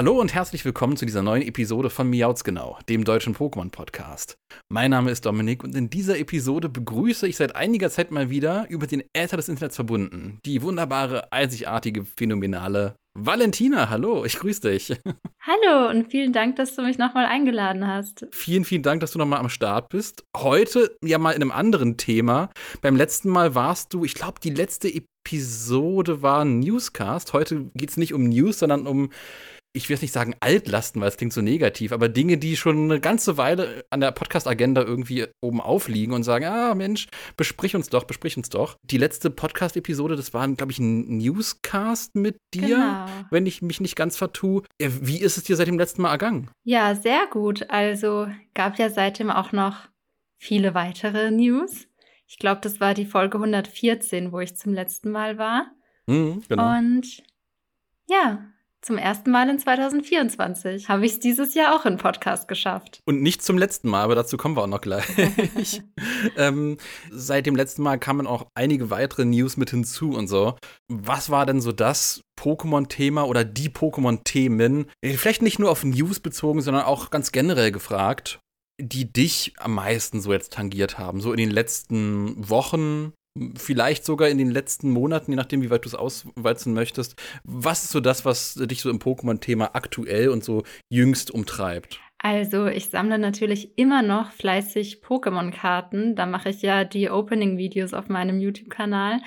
Hallo und herzlich willkommen zu dieser neuen Episode von Miauts Genau, dem deutschen Pokémon-Podcast. Mein Name ist Dominik und in dieser Episode begrüße ich seit einiger Zeit mal wieder über den Äther des Internets verbunden die wunderbare, einzigartige, phänomenale Valentina. Hallo, ich grüße dich. Hallo und vielen Dank, dass du mich nochmal eingeladen hast. Vielen, vielen Dank, dass du nochmal am Start bist. Heute ja mal in einem anderen Thema. Beim letzten Mal warst du, ich glaube, die letzte Episode war ein Newscast. Heute geht es nicht um News, sondern um ich will jetzt nicht sagen Altlasten, weil es klingt so negativ, aber Dinge, die schon eine ganze Weile an der Podcast-Agenda irgendwie oben aufliegen und sagen, ah Mensch, besprich uns doch, besprich uns doch. Die letzte Podcast-Episode, das war, glaube ich, ein Newscast mit dir, genau. wenn ich mich nicht ganz vertue. Wie ist es dir seit dem letzten Mal ergangen? Ja, sehr gut. Also gab ja seitdem auch noch viele weitere News. Ich glaube, das war die Folge 114, wo ich zum letzten Mal war. Mhm, genau. Und ja, zum ersten Mal in 2024 habe ich es dieses Jahr auch in Podcast geschafft. Und nicht zum letzten Mal, aber dazu kommen wir auch noch gleich. ähm, seit dem letzten Mal kamen auch einige weitere News mit hinzu und so. Was war denn so das Pokémon-Thema oder die Pokémon-Themen, vielleicht nicht nur auf News bezogen, sondern auch ganz generell gefragt, die dich am meisten so jetzt tangiert haben, so in den letzten Wochen, vielleicht sogar in den letzten Monaten, je nachdem, wie weit du es auswalzen möchtest. Was ist so das, was dich so im Pokémon-Thema aktuell und so jüngst umtreibt? Also, ich sammle natürlich immer noch fleißig Pokémon-Karten. Da mache ich ja die Opening-Videos auf meinem YouTube-Kanal.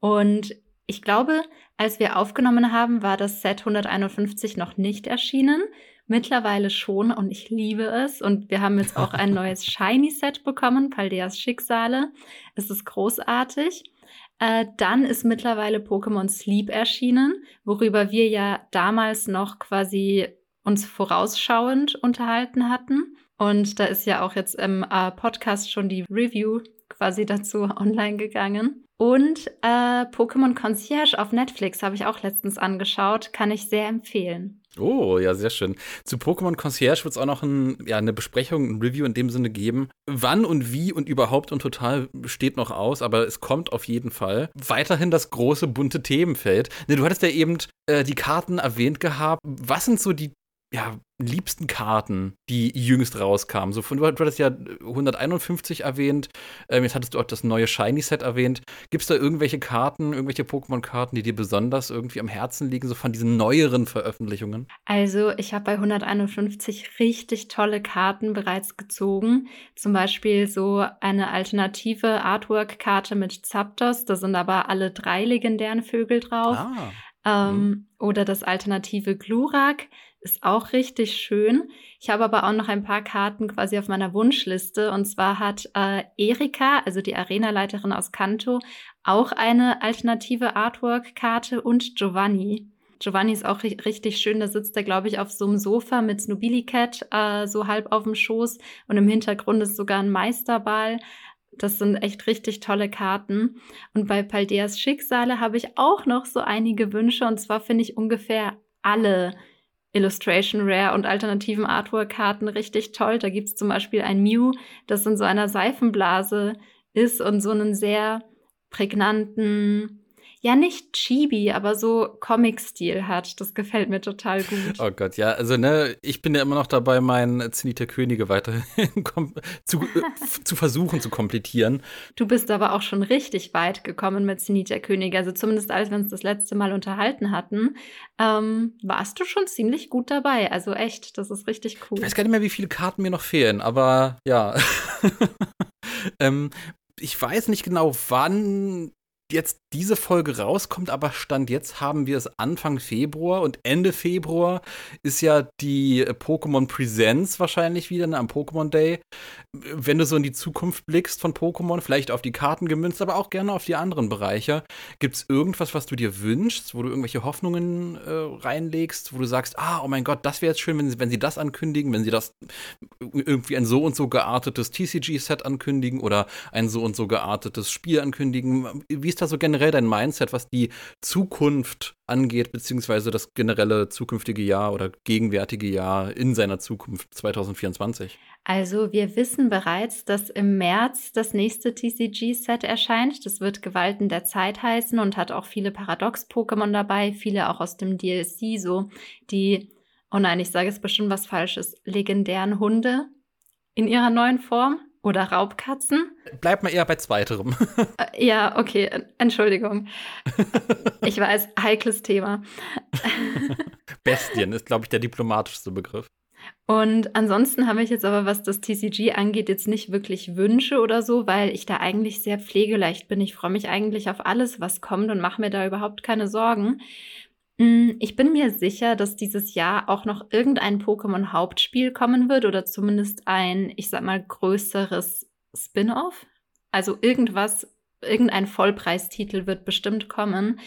Und ich glaube, als wir aufgenommen haben, war das Set 151 noch nicht erschienen. Mittlerweile schon und ich liebe es. Und wir haben jetzt auch ein neues Shiny-Set bekommen, Paldeas Schicksale. Es ist großartig. Äh, dann ist mittlerweile Pokémon Sleep erschienen, worüber wir ja damals noch quasi uns vorausschauend unterhalten hatten. Und da ist ja auch jetzt im äh, Podcast schon die Review quasi dazu online gegangen. Und äh, Pokémon Concierge auf Netflix habe ich auch letztens angeschaut, kann ich sehr empfehlen. Oh, ja, sehr schön. Zu Pokémon Concierge wird es auch noch ein, ja, eine Besprechung, ein Review in dem Sinne geben. Wann und wie und überhaupt und total steht noch aus, aber es kommt auf jeden Fall. Weiterhin das große bunte Themenfeld. Ne, du hattest ja eben äh, die Karten erwähnt gehabt. Was sind so die ja, liebsten Karten, die jüngst rauskamen. So von, du hattest ja 151 erwähnt, ähm, jetzt hattest du auch das neue Shiny-Set erwähnt. Gibt es da irgendwelche Karten, irgendwelche Pokémon-Karten, die dir besonders irgendwie am Herzen liegen, so von diesen neueren Veröffentlichungen? Also, ich habe bei 151 richtig tolle Karten bereits gezogen. Zum Beispiel so eine alternative Artwork-Karte mit Zapdos. Da sind aber alle drei legendären Vögel drauf. Ah. Ähm, hm. Oder das alternative Glurak ist auch richtig schön. Ich habe aber auch noch ein paar Karten quasi auf meiner Wunschliste. Und zwar hat äh, Erika, also die Arenaleiterin aus Kanto, auch eine alternative Artwork-Karte und Giovanni. Giovanni ist auch richtig schön. Da sitzt er, glaube ich, auf so einem Sofa mit Snobili Cat äh, so halb auf dem Schoß. Und im Hintergrund ist sogar ein Meisterball. Das sind echt richtig tolle Karten. Und bei Paldeas Schicksale habe ich auch noch so einige Wünsche. Und zwar finde ich ungefähr alle Illustration Rare und alternativen Artwork-Karten richtig toll. Da gibt es zum Beispiel ein Mew, das in so einer Seifenblase ist und so einen sehr prägnanten, ja nicht chibi, aber so Comic-Stil hat. Das gefällt mir total gut. Oh Gott, ja, also ne, ich bin ja immer noch dabei, meinen Zenit der Könige weiterhin zu, äh, zu versuchen zu komplettieren. Du bist aber auch schon richtig weit gekommen mit Zenit der Könige. Also zumindest als wir uns das letzte Mal unterhalten hatten, ähm, warst du schon ziemlich gut dabei. Also echt, das ist richtig cool. Ich weiß gar nicht mehr, wie viele Karten mir noch fehlen, aber ja. ähm, ich weiß nicht genau, wann jetzt diese Folge rauskommt, aber Stand jetzt haben wir es Anfang Februar und Ende Februar ist ja die Pokémon Presents wahrscheinlich wieder ne, am Pokémon Day. Wenn du so in die Zukunft blickst von Pokémon, vielleicht auf die Karten gemünzt, aber auch gerne auf die anderen Bereiche, gibt es irgendwas, was du dir wünschst, wo du irgendwelche Hoffnungen äh, reinlegst, wo du sagst, ah, oh mein Gott, das wäre jetzt schön, wenn sie, wenn sie das ankündigen, wenn sie das irgendwie ein so und so geartetes TCG-Set ankündigen oder ein so und so geartetes Spiel ankündigen. Wie ist da so generell dein Mindset, was die Zukunft angeht, beziehungsweise das generelle zukünftige Jahr oder gegenwärtige Jahr in seiner Zukunft 2024? Also wir wissen bereits, dass im März das nächste TCG-Set erscheint. Das wird Gewalten der Zeit heißen und hat auch viele Paradox-Pokémon dabei, viele auch aus dem DLC, so die, oh nein, ich sage jetzt bestimmt was Falsches, legendären Hunde in ihrer neuen Form. Oder Raubkatzen? Bleib mal eher bei zweiterem. Äh, ja, okay, Entschuldigung. Ich weiß, heikles Thema. Bestien ist, glaube ich, der diplomatischste Begriff. Und ansonsten habe ich jetzt aber, was das TCG angeht, jetzt nicht wirklich Wünsche oder so, weil ich da eigentlich sehr pflegeleicht bin. Ich freue mich eigentlich auf alles, was kommt und mache mir da überhaupt keine Sorgen. Mm, ich bin mir sicher, dass dieses Jahr auch noch irgendein Pokémon-Hauptspiel kommen wird oder zumindest ein, ich sag mal, größeres Spin-off. Also irgendwas, irgendein Vollpreistitel wird bestimmt kommen.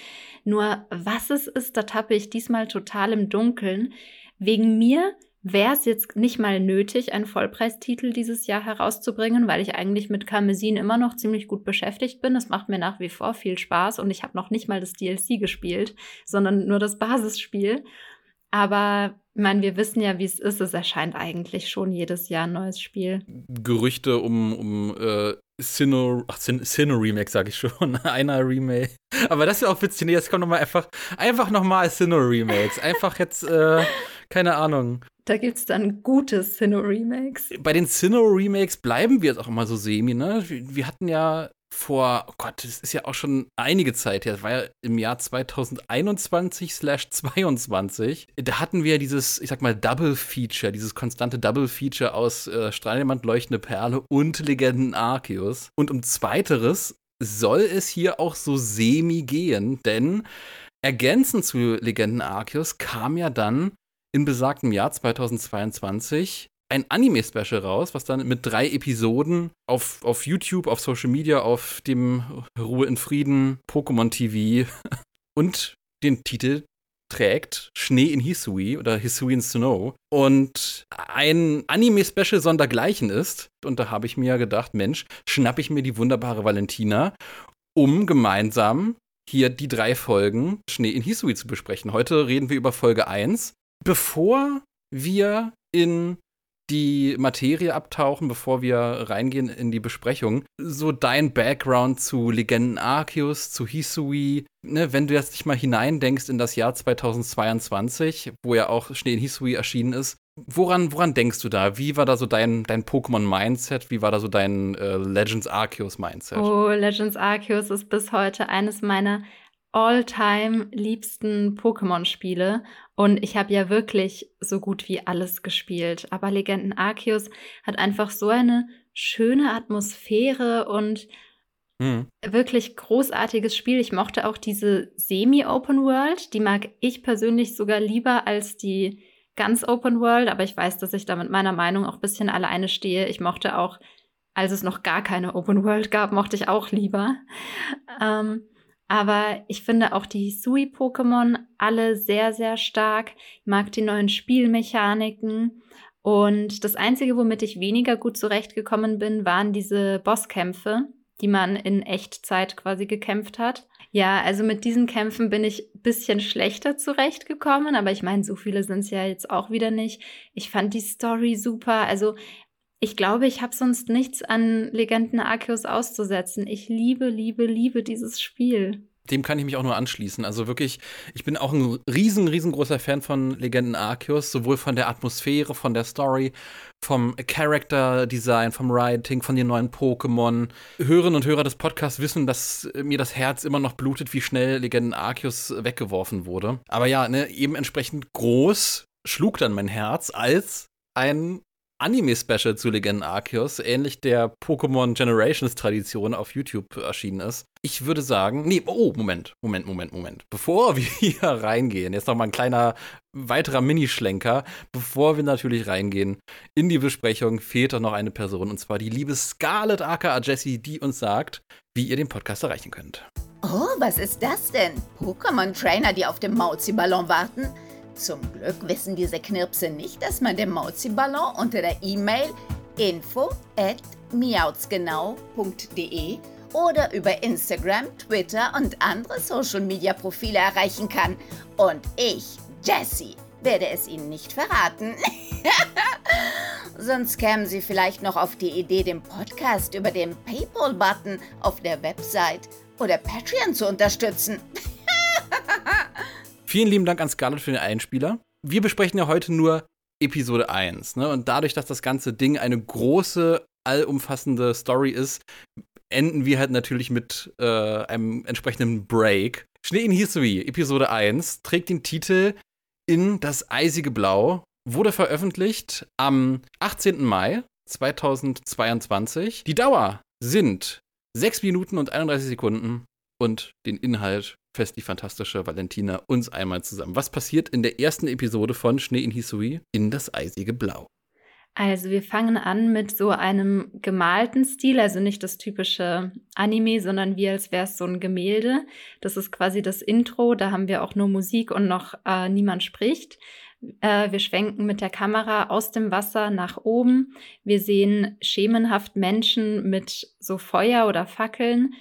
Nur was es ist, da tappe ich diesmal total im Dunkeln. Wegen mir wäre es jetzt nicht mal nötig, einen Vollpreistitel dieses Jahr herauszubringen, weil ich eigentlich mit Karmesin immer noch ziemlich gut beschäftigt bin. Es macht mir nach wie vor viel Spaß und ich habe noch nicht mal das DLC gespielt, sondern nur das Basisspiel. Aber ich meine, wir wissen ja, wie es ist. Es erscheint eigentlich schon jedes Jahr ein neues Spiel. Gerüchte um, um äh, Sinnoh, ach, Sinnoh Remake, sag ich schon. Einer Remake. Aber das ist ja auch witzig. Jetzt kommt nochmal einfach, einfach nochmal Sinnoh Remakes. Einfach jetzt, äh, keine Ahnung. Da gibt es dann gute Sinnoh-Remakes. Bei den Sinnoh-Remakes bleiben wir jetzt auch immer so semi, ne? Wir hatten ja vor, oh Gott, das ist ja auch schon einige Zeit her, das war ja im Jahr 2021/22. Da hatten wir dieses, ich sag mal, Double Feature, dieses konstante Double Feature aus äh, Strahldiamant, Leuchtende Perle und Legenden Arceus. Und um Zweiteres soll es hier auch so semi gehen, denn ergänzend zu Legenden Arceus kam ja dann in besagtem Jahr 2022 ein Anime-Special raus, was dann mit drei Episoden auf, auf YouTube, auf Social Media, auf dem Ruhe in Frieden Pokémon TV und den Titel trägt Schnee in Hisui oder Hisui in Snow und ein Anime-Special sondergleichen ist. Und da habe ich mir gedacht, Mensch, schnapp ich mir die wunderbare Valentina, um gemeinsam hier die drei Folgen Schnee in Hisui zu besprechen. Heute reden wir über Folge 1 Bevor wir in die Materie abtauchen, bevor wir reingehen in die Besprechung, so dein Background zu Legenden Arceus, zu Hisui, ne, wenn du jetzt dich mal hineindenkst in das Jahr 2022, wo ja auch Schnee in Hisui erschienen ist, woran, woran denkst du da? Wie war da so dein, dein Pokémon-Mindset? Wie war da so dein äh, Legends Arceus-Mindset? Oh, Legends Arceus ist bis heute eines meiner all-time liebsten Pokémon-Spiele und ich habe ja wirklich so gut wie alles gespielt. Aber Legenden Arceus hat einfach so eine schöne Atmosphäre und mhm. wirklich großartiges Spiel. Ich mochte auch diese Semi-Open World. Die mag ich persönlich sogar lieber als die ganz Open World. Aber ich weiß, dass ich da mit meiner Meinung auch ein bisschen alleine stehe. Ich mochte auch, als es noch gar keine Open World gab, mochte ich auch lieber. Ähm, aber ich finde auch die Sui-Pokémon alle sehr, sehr stark. Ich mag die neuen Spielmechaniken. Und das Einzige, womit ich weniger gut zurechtgekommen bin, waren diese Bosskämpfe, die man in Echtzeit quasi gekämpft hat. Ja, also mit diesen Kämpfen bin ich ein bisschen schlechter zurechtgekommen, aber ich meine, so viele sind es ja jetzt auch wieder nicht. Ich fand die Story super. Also ich glaube, ich habe sonst nichts an Legenden Arceus auszusetzen. Ich liebe, liebe, liebe dieses Spiel. dem kann ich mich auch nur anschließen. Also wirklich, ich bin auch ein riesen, riesengroßer Fan von Legenden Arceus, sowohl von der Atmosphäre, von der Story, vom Character Design, vom Writing, von den neuen Pokémon. Hörerinnen und Hörer des Podcasts wissen, dass mir das Herz immer noch blutet, wie schnell Legenden Arceus weggeworfen wurde. Aber ja, ne, eben entsprechend groß schlug dann mein Herz, als ein Anime-Special zu Legenden Arceus, ähnlich der Pokémon Generations-Tradition auf YouTube erschienen ist. Ich würde sagen, nee, oh, Moment, Moment, Moment, Moment. Bevor wir hier reingehen, jetzt noch mal ein kleiner weiterer Minischlenker. Bevor wir natürlich reingehen in die Besprechung, fehlt doch noch eine Person, und zwar die liebe Scarlett aka Jessie, die uns sagt, wie ihr den Podcast erreichen könnt. Oh, was ist das denn? Pokémon-Trainer, die auf dem Mauzi-Ballon warten? Zum Glück wissen diese Knirpse nicht, dass man den Mauzi-Ballon unter der E-Mail info at miautsgenau.de oder über Instagram, Twitter und andere Social-Media-Profile erreichen kann. Und ich, Jessie, werde es Ihnen nicht verraten. Sonst kämen Sie vielleicht noch auf die Idee, den Podcast über den PayPal-Button auf der Website oder Patreon zu unterstützen. Vielen lieben Dank an Scarlett für den Einspieler. Wir besprechen ja heute nur Episode 1. Ne? Und dadurch, dass das ganze Ding eine große, allumfassende Story ist, enden wir halt natürlich mit äh, einem entsprechenden Break. Schnee in History, Episode 1, trägt den Titel In das eisige Blau, wurde veröffentlicht am 18. Mai 2022. Die Dauer sind 6 Minuten und 31 Sekunden und den Inhalt fest die fantastische Valentina uns einmal zusammen. Was passiert in der ersten Episode von Schnee in Hisui in das eisige Blau? Also wir fangen an mit so einem gemalten Stil, also nicht das typische Anime, sondern wie als wäre es so ein Gemälde. Das ist quasi das Intro, da haben wir auch nur Musik und noch äh, niemand spricht. Äh, wir schwenken mit der Kamera aus dem Wasser nach oben. Wir sehen schemenhaft Menschen mit so Feuer oder Fackeln.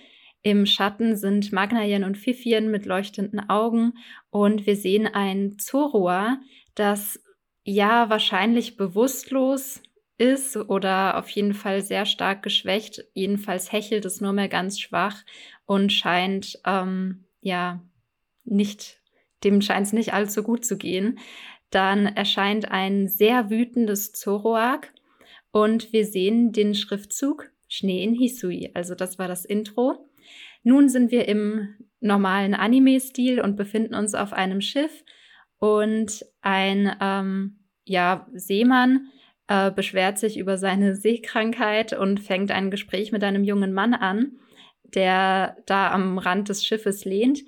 Im Schatten sind Magnayen und Fifien mit leuchtenden Augen und wir sehen ein Zorua, das ja wahrscheinlich bewusstlos ist oder auf jeden Fall sehr stark geschwächt. Jedenfalls hechelt es nur mehr ganz schwach und scheint ähm, ja nicht, dem scheint es nicht allzu gut zu gehen. Dann erscheint ein sehr wütendes Zoroark und wir sehen den Schriftzug Schnee in Hisui. Also das war das Intro. Nun sind wir im normalen Anime-Stil und befinden uns auf einem Schiff. Und ein ähm, ja, Seemann äh, beschwert sich über seine Seekrankheit und fängt ein Gespräch mit einem jungen Mann an, der da am Rand des Schiffes lehnt.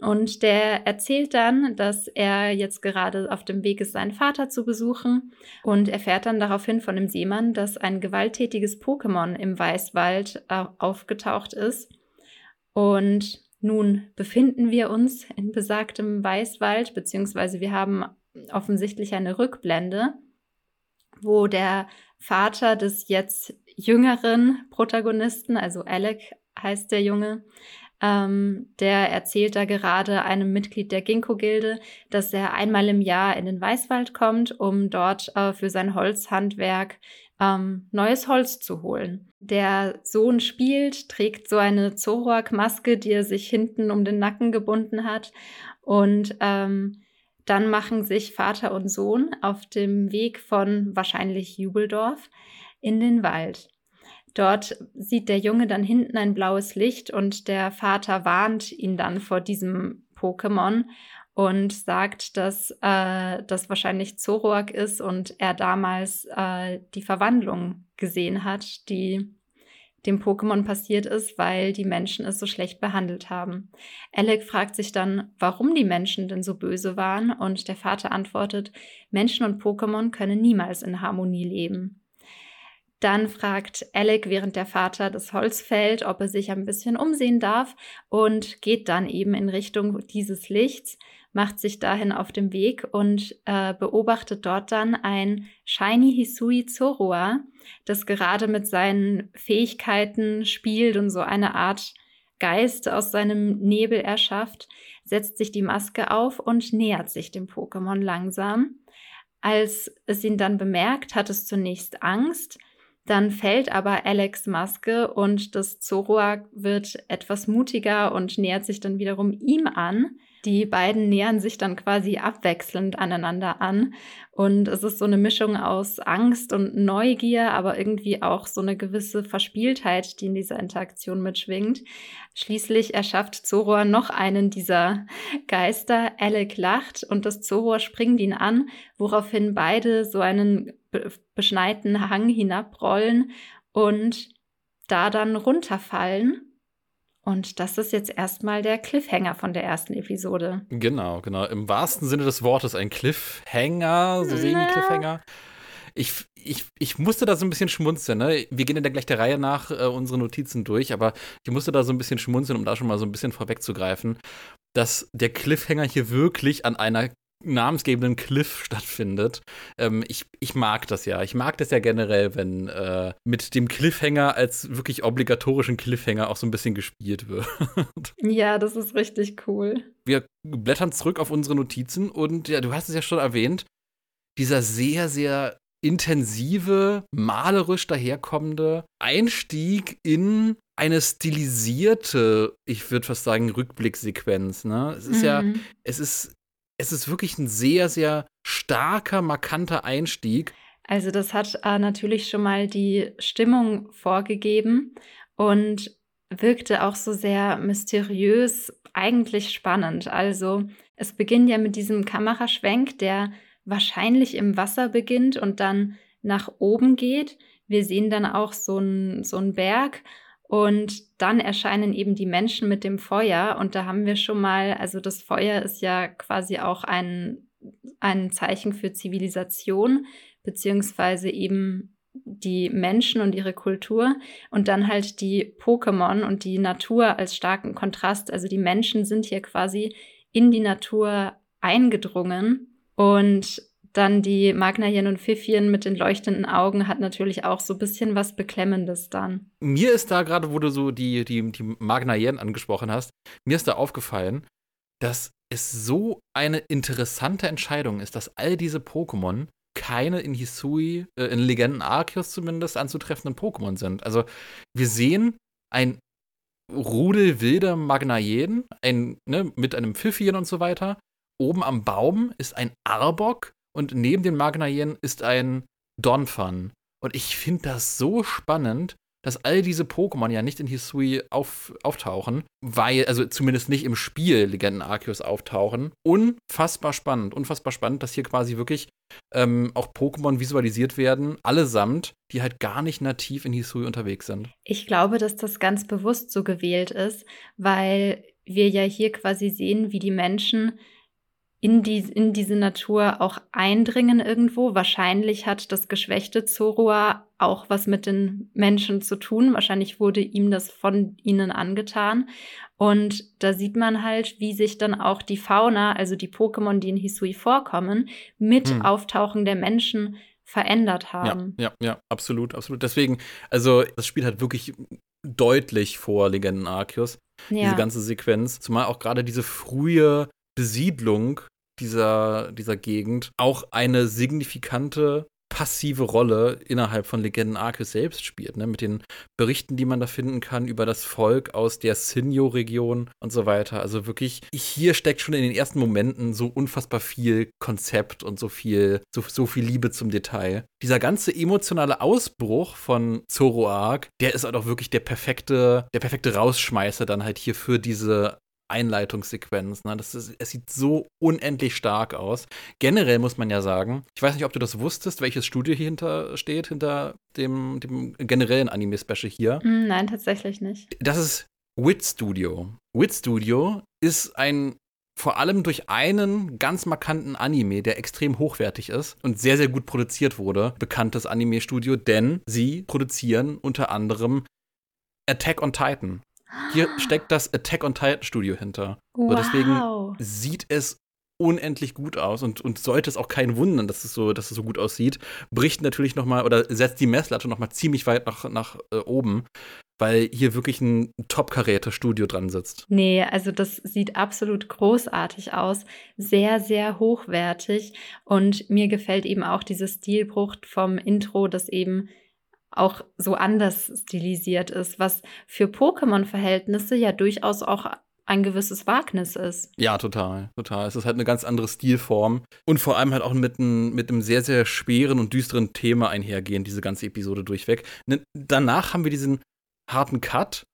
Und der erzählt dann, dass er jetzt gerade auf dem Weg ist, seinen Vater zu besuchen. Und erfährt dann daraufhin von dem Seemann, dass ein gewalttätiges Pokémon im Weißwald äh, aufgetaucht ist und nun befinden wir uns in besagtem Weißwald, beziehungsweise wir haben offensichtlich eine Rückblende, wo der Vater des jetzt jüngeren Protagonisten, also Alec heißt der Junge, ähm, der erzählt da gerade einem Mitglied der Ginkgo-Gilde, dass er einmal im Jahr in den Weißwald kommt, um dort äh, für sein Holzhandwerk ähm, neues Holz zu holen. Der Sohn spielt, trägt so eine Zoroark-Maske, die er sich hinten um den Nacken gebunden hat. Und ähm, dann machen sich Vater und Sohn auf dem Weg von wahrscheinlich Jubeldorf in den Wald. Dort sieht der Junge dann hinten ein blaues Licht und der Vater warnt ihn dann vor diesem Pokémon und sagt, dass äh, das wahrscheinlich Zoroark ist und er damals äh, die Verwandlung gesehen hat, die dem Pokémon passiert ist, weil die Menschen es so schlecht behandelt haben. Alec fragt sich dann, warum die Menschen denn so böse waren und der Vater antwortet, Menschen und Pokémon können niemals in Harmonie leben. Dann fragt Alec, während der Vater das Holz fällt, ob er sich ein bisschen umsehen darf und geht dann eben in Richtung dieses Lichts macht sich dahin auf dem Weg und äh, beobachtet dort dann ein Shiny Hisui Zorua, das gerade mit seinen Fähigkeiten spielt und so eine Art Geist aus seinem Nebel erschafft, setzt sich die Maske auf und nähert sich dem Pokémon langsam. Als es ihn dann bemerkt, hat es zunächst Angst, Dann fällt aber Alex Maske und das Zoroark wird etwas mutiger und nähert sich dann wiederum ihm an. Die beiden nähern sich dann quasi abwechselnd aneinander an. Und es ist so eine Mischung aus Angst und Neugier, aber irgendwie auch so eine gewisse Verspieltheit, die in dieser Interaktion mitschwingt. Schließlich erschafft Zoror noch einen dieser Geister. Alec lacht und das Zoror springt ihn an, woraufhin beide so einen beschneiten Hang hinabrollen und da dann runterfallen. Und das ist jetzt erstmal der Cliffhanger von der ersten Episode. Genau, genau. Im wahrsten Sinne des Wortes ein Cliffhanger, so semi-Cliffhanger. Ich, ich, ich musste da so ein bisschen schmunzeln. Ne? Wir gehen in der gleich der Reihe nach äh, unsere Notizen durch, aber ich musste da so ein bisschen schmunzeln, um da schon mal so ein bisschen vorwegzugreifen, dass der Cliffhanger hier wirklich an einer namensgebenden Cliff stattfindet. Ähm, ich, ich mag das ja. Ich mag das ja generell, wenn äh, mit dem Cliffhanger als wirklich obligatorischen Cliffhanger auch so ein bisschen gespielt wird. Ja, das ist richtig cool. Wir blättern zurück auf unsere Notizen und ja, du hast es ja schon erwähnt, dieser sehr, sehr intensive, malerisch daherkommende Einstieg in eine stilisierte, ich würde fast sagen, Rückblicksequenz. Ne? Es ist mhm. ja, es ist es ist wirklich ein sehr, sehr starker, markanter Einstieg. Also das hat äh, natürlich schon mal die Stimmung vorgegeben und wirkte auch so sehr mysteriös, eigentlich spannend. Also es beginnt ja mit diesem Kameraschwenk, der wahrscheinlich im Wasser beginnt und dann nach oben geht. Wir sehen dann auch so einen so Berg und dann erscheinen eben die Menschen mit dem Feuer. Und da haben wir schon mal, also das Feuer ist ja quasi auch ein, ein Zeichen für Zivilisation, beziehungsweise eben die Menschen und ihre Kultur und dann halt die Pokémon und die Natur als starken Kontrast. Also die Menschen sind hier quasi in die Natur eingedrungen und dann die Magnajen und Pfiffien mit den leuchtenden Augen hat natürlich auch so ein bisschen was Beklemmendes dann. Mir ist da gerade, wo du so die, die, die Magnajen angesprochen hast, mir ist da aufgefallen, dass es so eine interessante Entscheidung ist, dass all diese Pokémon keine in Hisui, äh, in Legenden Arceus zumindest, anzutreffenden Pokémon sind. Also wir sehen ein Rudel wilder Magnajen, ein, ne, mit einem Pfiffien und so weiter. Oben am Baum ist ein Arbok und neben den Magnaien ist ein Donphan. Und ich finde das so spannend, dass all diese Pokémon ja nicht in Hisui auf, auftauchen, weil, also zumindest nicht im Spiel Legenden Arceus auftauchen. Unfassbar spannend, unfassbar spannend, dass hier quasi wirklich ähm, auch Pokémon visualisiert werden, allesamt, die halt gar nicht nativ in Hisui unterwegs sind. Ich glaube, dass das ganz bewusst so gewählt ist, weil wir ja hier quasi sehen, wie die Menschen in, die, in diese Natur auch eindringen irgendwo. Wahrscheinlich hat das geschwächte Zorua auch was mit den Menschen zu tun. Wahrscheinlich wurde ihm das von ihnen angetan. Und da sieht man halt, wie sich dann auch die Fauna, also die Pokémon, die in Hisui vorkommen, mit hm. Auftauchen der Menschen verändert haben. Ja, ja, ja, absolut, absolut. Deswegen, also das Spiel hat wirklich deutlich vor Legenden Arceus, ja. diese ganze Sequenz. Zumal auch gerade diese frühe Besiedlung dieser, dieser Gegend auch eine signifikante passive Rolle innerhalb von Legenden Arceus selbst spielt, ne? mit den Berichten, die man da finden kann über das Volk aus der Sinjo-Region und so weiter. Also wirklich, hier steckt schon in den ersten Momenten so unfassbar viel Konzept und so viel, so, so viel Liebe zum Detail. Dieser ganze emotionale Ausbruch von Zoroark, der ist halt auch wirklich der perfekte, der perfekte Rausschmeißer dann halt hier für diese Einleitungssequenz. Ne? Das ist, es sieht so unendlich stark aus. Generell muss man ja sagen, ich weiß nicht, ob du das wusstest, welches Studio hier hinter steht, hinter dem, dem generellen Anime-Special hier. Mm, nein, tatsächlich nicht. Das ist Wit Studio. Wit Studio ist ein vor allem durch einen ganz markanten Anime, der extrem hochwertig ist und sehr, sehr gut produziert wurde, bekanntes Anime-Studio, denn sie produzieren unter anderem Attack on Titan. Hier steckt das Attack on Titan Studio hinter. Wow. So, deswegen sieht es unendlich gut aus und, und sollte es auch keinen wundern, dass es so, dass es so gut aussieht, bricht natürlich noch mal oder setzt die Messlatte noch mal ziemlich weit nach, nach äh, oben, weil hier wirklich ein Top-Karäter-Studio dran sitzt. Nee, also das sieht absolut großartig aus, sehr, sehr hochwertig und mir gefällt eben auch diese Stilbrucht vom Intro, das eben auch so anders stilisiert ist, was für Pokémon-Verhältnisse ja durchaus auch ein gewisses Wagnis ist. Ja, total, total. Es ist halt eine ganz andere Stilform und vor allem halt auch mit, ein, mit einem sehr, sehr schweren und düsteren Thema einhergehen, diese ganze Episode durchweg. Danach haben wir diesen harten Cut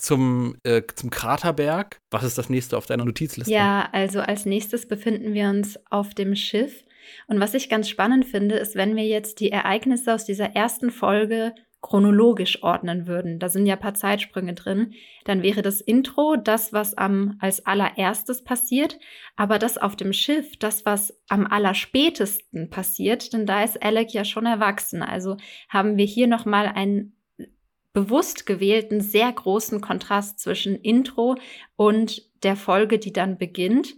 zum, äh, zum Kraterberg. Was ist das nächste auf deiner Notizliste? Ja, also als nächstes befinden wir uns auf dem Schiff. Und was ich ganz spannend finde, ist, wenn wir jetzt die Ereignisse aus dieser ersten Folge chronologisch ordnen würden, da sind ja ein paar Zeitsprünge drin, dann wäre das Intro das, was am als allererstes passiert, aber das auf dem Schiff, das, was am allerspätesten passiert, denn da ist Alec ja schon erwachsen. Also haben wir hier nochmal einen bewusst gewählten, sehr großen Kontrast zwischen Intro und der Folge, die dann beginnt.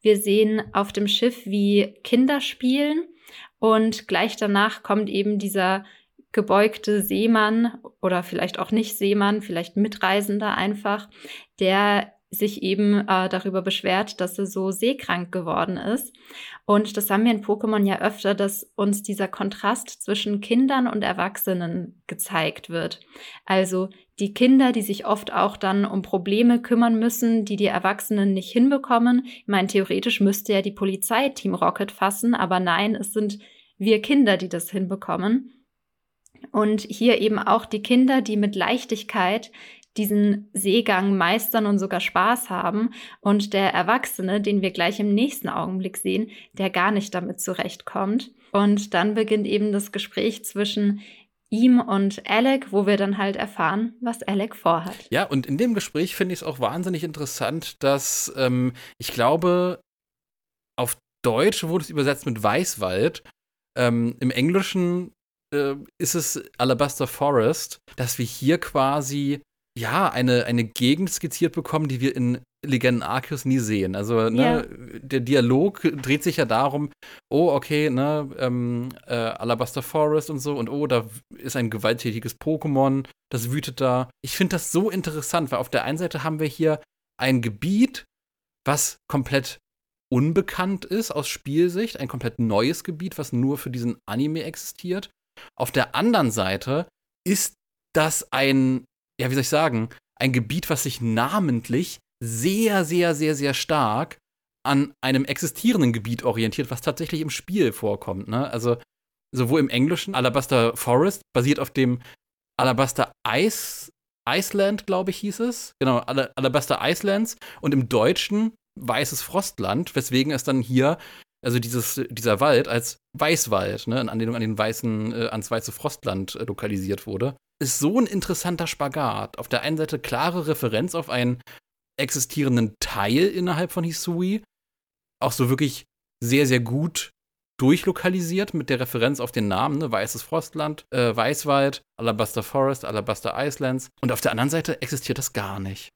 Wir sehen auf dem Schiff, wie Kinder spielen und gleich danach kommt eben dieser gebeugte Seemann oder vielleicht auch nicht Seemann, vielleicht Mitreisender einfach, der sich eben äh, darüber beschwert, dass er so seekrank geworden ist. Und das haben wir in Pokémon ja öfter, dass uns dieser Kontrast zwischen Kindern und Erwachsenen gezeigt wird. Also die Kinder, die sich oft auch dann um Probleme kümmern müssen, die die Erwachsenen nicht hinbekommen. Ich meine, theoretisch müsste ja die Polizei Team Rocket fassen, aber nein, es sind wir Kinder, die das hinbekommen. Und hier eben auch die Kinder, die mit Leichtigkeit diesen Seegang meistern und sogar Spaß haben. Und der Erwachsene, den wir gleich im nächsten Augenblick sehen, der gar nicht damit zurechtkommt. Und dann beginnt eben das Gespräch zwischen ihm und Alec, wo wir dann halt erfahren, was Alec vorhat. Ja, und in dem Gespräch finde ich es auch wahnsinnig interessant, dass ähm, ich glaube, auf Deutsch wurde es übersetzt mit Weißwald. Ähm, Im Englischen äh, ist es Alabaster Forest, dass wir hier quasi ja, eine, eine Gegend skizziert bekommen, die wir in Legenden Arceus nie sehen. Also, ne, ja. der Dialog dreht sich ja darum, oh, okay, ne, ähm, äh, Alabaster Forest und so, und oh, da ist ein gewalttätiges Pokémon, das wütet da. Ich finde das so interessant, weil auf der einen Seite haben wir hier ein Gebiet, was komplett unbekannt ist aus Spielsicht, ein komplett neues Gebiet, was nur für diesen Anime existiert. Auf der anderen Seite ist das ein ja, wie soll ich sagen, ein Gebiet, was sich namentlich sehr, sehr, sehr, sehr stark an einem existierenden Gebiet orientiert, was tatsächlich im Spiel vorkommt. Ne? Also sowohl im Englischen Alabaster Forest basiert auf dem Alabaster Ice Iceland, glaube ich, hieß es. Genau, Alabaster Icelands und im Deutschen Weißes Frostland, weswegen es dann hier, also dieses, dieser Wald als Weißwald, ne, in Anlehnung an den weißen, äh, ans weiße Frostland äh, lokalisiert wurde ist so ein interessanter Spagat. Auf der einen Seite klare Referenz auf einen existierenden Teil innerhalb von Hisui, auch so wirklich sehr, sehr gut durchlokalisiert mit der Referenz auf den Namen, ne? Weißes Frostland, äh, Weißwald, Alabaster Forest, Alabaster Islands. Und auf der anderen Seite existiert das gar nicht.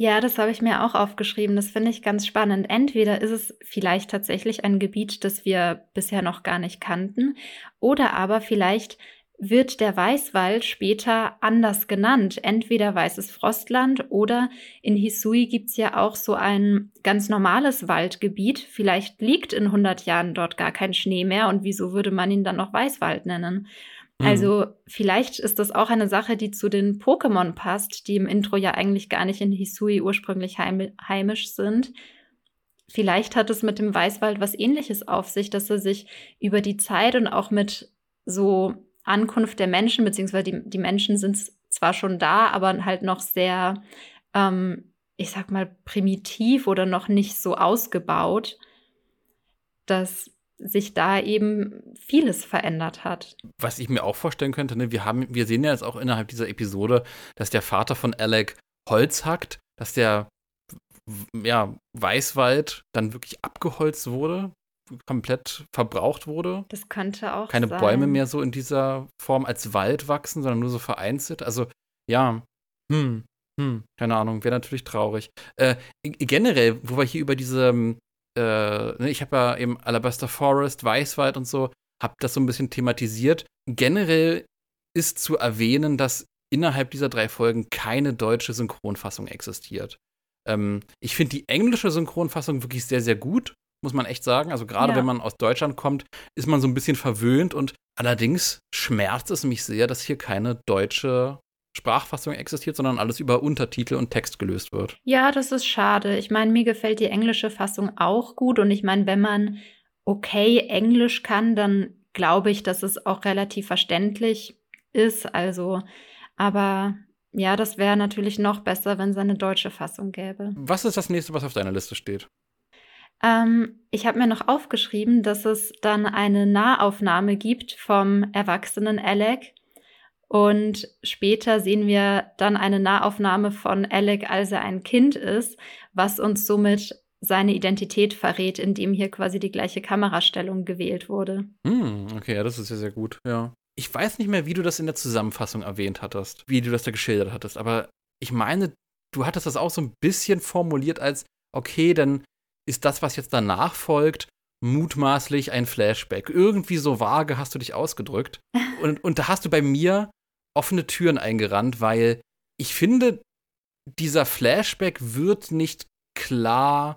Ja, das habe ich mir auch aufgeschrieben. Das finde ich ganz spannend. Entweder ist es vielleicht tatsächlich ein Gebiet, das wir bisher noch gar nicht kannten, oder aber vielleicht wird der Weißwald später anders genannt. Entweder Weißes Frostland oder in Hisui gibt's ja auch so ein ganz normales Waldgebiet. Vielleicht liegt in 100 Jahren dort gar kein Schnee mehr und wieso würde man ihn dann noch Weißwald nennen? Mhm. Also vielleicht ist das auch eine Sache, die zu den Pokémon passt, die im Intro ja eigentlich gar nicht in Hisui ursprünglich heimisch sind. Vielleicht hat es mit dem Weißwald was ähnliches auf sich, dass er sich über die Zeit und auch mit so Ankunft der Menschen, beziehungsweise die, die Menschen sind zwar schon da, aber halt noch sehr, ähm, ich sag mal, primitiv oder noch nicht so ausgebaut, dass sich da eben vieles verändert hat. Was ich mir auch vorstellen könnte, ne, wir haben, wir sehen ja jetzt auch innerhalb dieser Episode, dass der Vater von Alec Holz hackt, dass der ja, Weißwald dann wirklich abgeholzt wurde komplett verbraucht wurde. Das könnte auch Keine sein. Bäume mehr so in dieser Form als Wald wachsen, sondern nur so vereinzelt. Also ja, hm, hm, keine Ahnung, wäre natürlich traurig. Äh, generell, wo wir hier über diese, äh, ne, ich habe ja eben Alabaster Forest, Weißwald und so, habe das so ein bisschen thematisiert. Generell ist zu erwähnen, dass innerhalb dieser drei Folgen keine deutsche Synchronfassung existiert. Ähm, ich finde die englische Synchronfassung wirklich sehr, sehr gut muss man echt sagen. Also gerade ja. wenn man aus Deutschland kommt, ist man so ein bisschen verwöhnt und Allerdings schmerzt es mich sehr, dass hier keine deutsche Sprachfassung existiert, sondern alles über Untertitel und Text gelöst wird. Ja, das ist schade. Ich meine, mir gefällt die englische Fassung auch gut und ich meine, wenn man okay Englisch kann, dann glaube ich, dass es auch relativ verständlich ist. Also, aber ja, das wäre natürlich noch besser, wenn es eine deutsche Fassung gäbe. Was ist das nächste, was auf deiner Liste steht? Ähm, ich habe mir noch aufgeschrieben, dass es dann eine Nahaufnahme gibt vom erwachsenen Alec. Und später sehen wir dann eine Nahaufnahme von Alec, als er ein Kind ist, was uns somit seine Identität verrät, indem hier quasi die gleiche Kamerastellung gewählt wurde. Hm, okay, ja, das ist ja sehr gut, ja. Ich weiß nicht mehr, wie du das in der Zusammenfassung erwähnt hattest, wie du das da geschildert hattest, aber ich meine, du hattest das auch so ein bisschen formuliert als, okay, dann ist das, was jetzt danach folgt, mutmaßlich ein Flashback. Irgendwie so vage hast du dich ausgedrückt. Und, und da hast du bei mir offene Türen eingerannt, weil ich finde, dieser Flashback wird nicht klar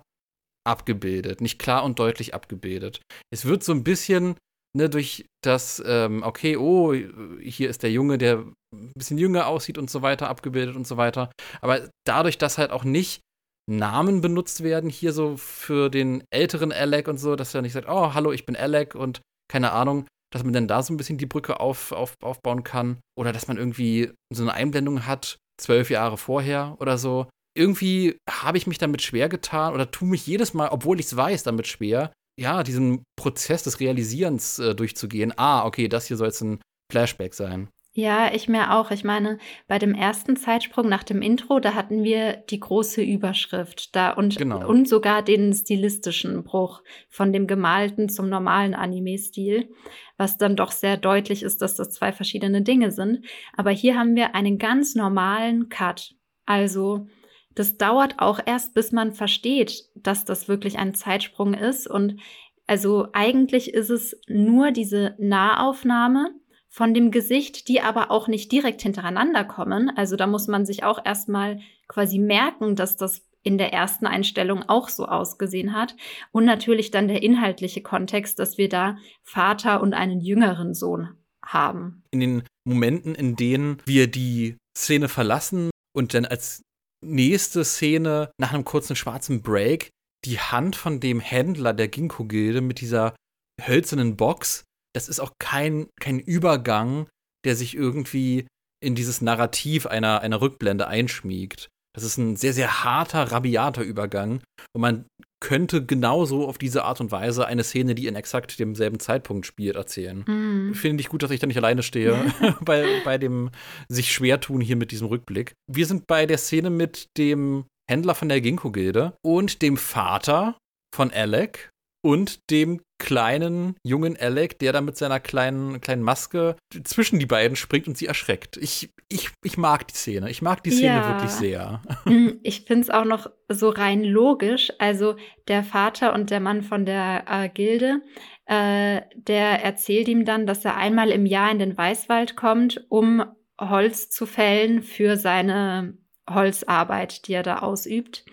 abgebildet, nicht klar und deutlich abgebildet. Es wird so ein bisschen ne, durch das, ähm, okay, oh, hier ist der Junge, der ein bisschen jünger aussieht und so weiter, abgebildet und so weiter. Aber dadurch, dass halt auch nicht Namen benutzt werden, hier so für den älteren Alec und so, dass er nicht sagt, oh, hallo, ich bin Alec und keine Ahnung, dass man dann da so ein bisschen die Brücke auf, auf, aufbauen kann. Oder dass man irgendwie so eine Einblendung hat, zwölf Jahre vorher oder so. Irgendwie habe ich mich damit schwer getan oder tue mich jedes Mal, obwohl ich es weiß, damit schwer, ja, diesen Prozess des Realisierens äh, durchzugehen. Ah, okay, das hier soll jetzt ein Flashback sein. Ja, ich mir auch. Ich meine, bei dem ersten Zeitsprung nach dem Intro, da hatten wir die große Überschrift da und, Genau. und sogar den stilistischen Bruch von dem gemalten zum normalen Anime-Stil, was dann doch sehr deutlich ist, dass das zwei verschiedene Dinge sind. Aber hier haben wir einen ganz normalen Cut. Also, das dauert auch erst, bis man versteht, dass das wirklich ein Zeitsprung ist. Und also eigentlich ist es nur diese Nahaufnahme von dem Gesicht, die aber auch nicht direkt hintereinander kommen. Also da muss man sich auch erstmal quasi merken, dass das in der ersten Einstellung auch so ausgesehen hat. Und natürlich dann der inhaltliche Kontext, dass wir da Vater und einen jüngeren Sohn haben. In den Momenten, in denen wir die Szene verlassen und dann als nächste Szene nach einem kurzen schwarzen Break die Hand von dem Händler der Ginkgo-Gilde mit dieser hölzernen Box, das ist auch kein, kein Übergang, der sich irgendwie in dieses Narrativ einer, einer Rückblende einschmiegt. Das ist ein sehr, sehr harter, rabiater Übergang. Und man könnte genauso auf diese Art und Weise eine Szene, die in exakt demselben Zeitpunkt spielt, erzählen. Mhm. Finde ich gut, dass ich da nicht alleine stehe bei, bei dem sich schwer tun hier mit diesem Rückblick. Wir sind bei der Szene mit dem Händler von der Ginkgo-Gilde und dem Vater von Alec und dem kleinen jungen Alec, der da mit seiner kleinen, kleinen Maske zwischen die beiden springt und sie erschreckt. Ich, ich, ich mag die Szene. Ich mag die Szene Ja. wirklich sehr. Mm, Ich finde es auch noch so rein logisch. Also der Vater und der Mann von der äh, Gilde, äh, der erzählt ihm dann, dass er einmal im Jahr in den Weißwald kommt, um Holz zu fällen für seine Holzarbeit, die er da ausübt.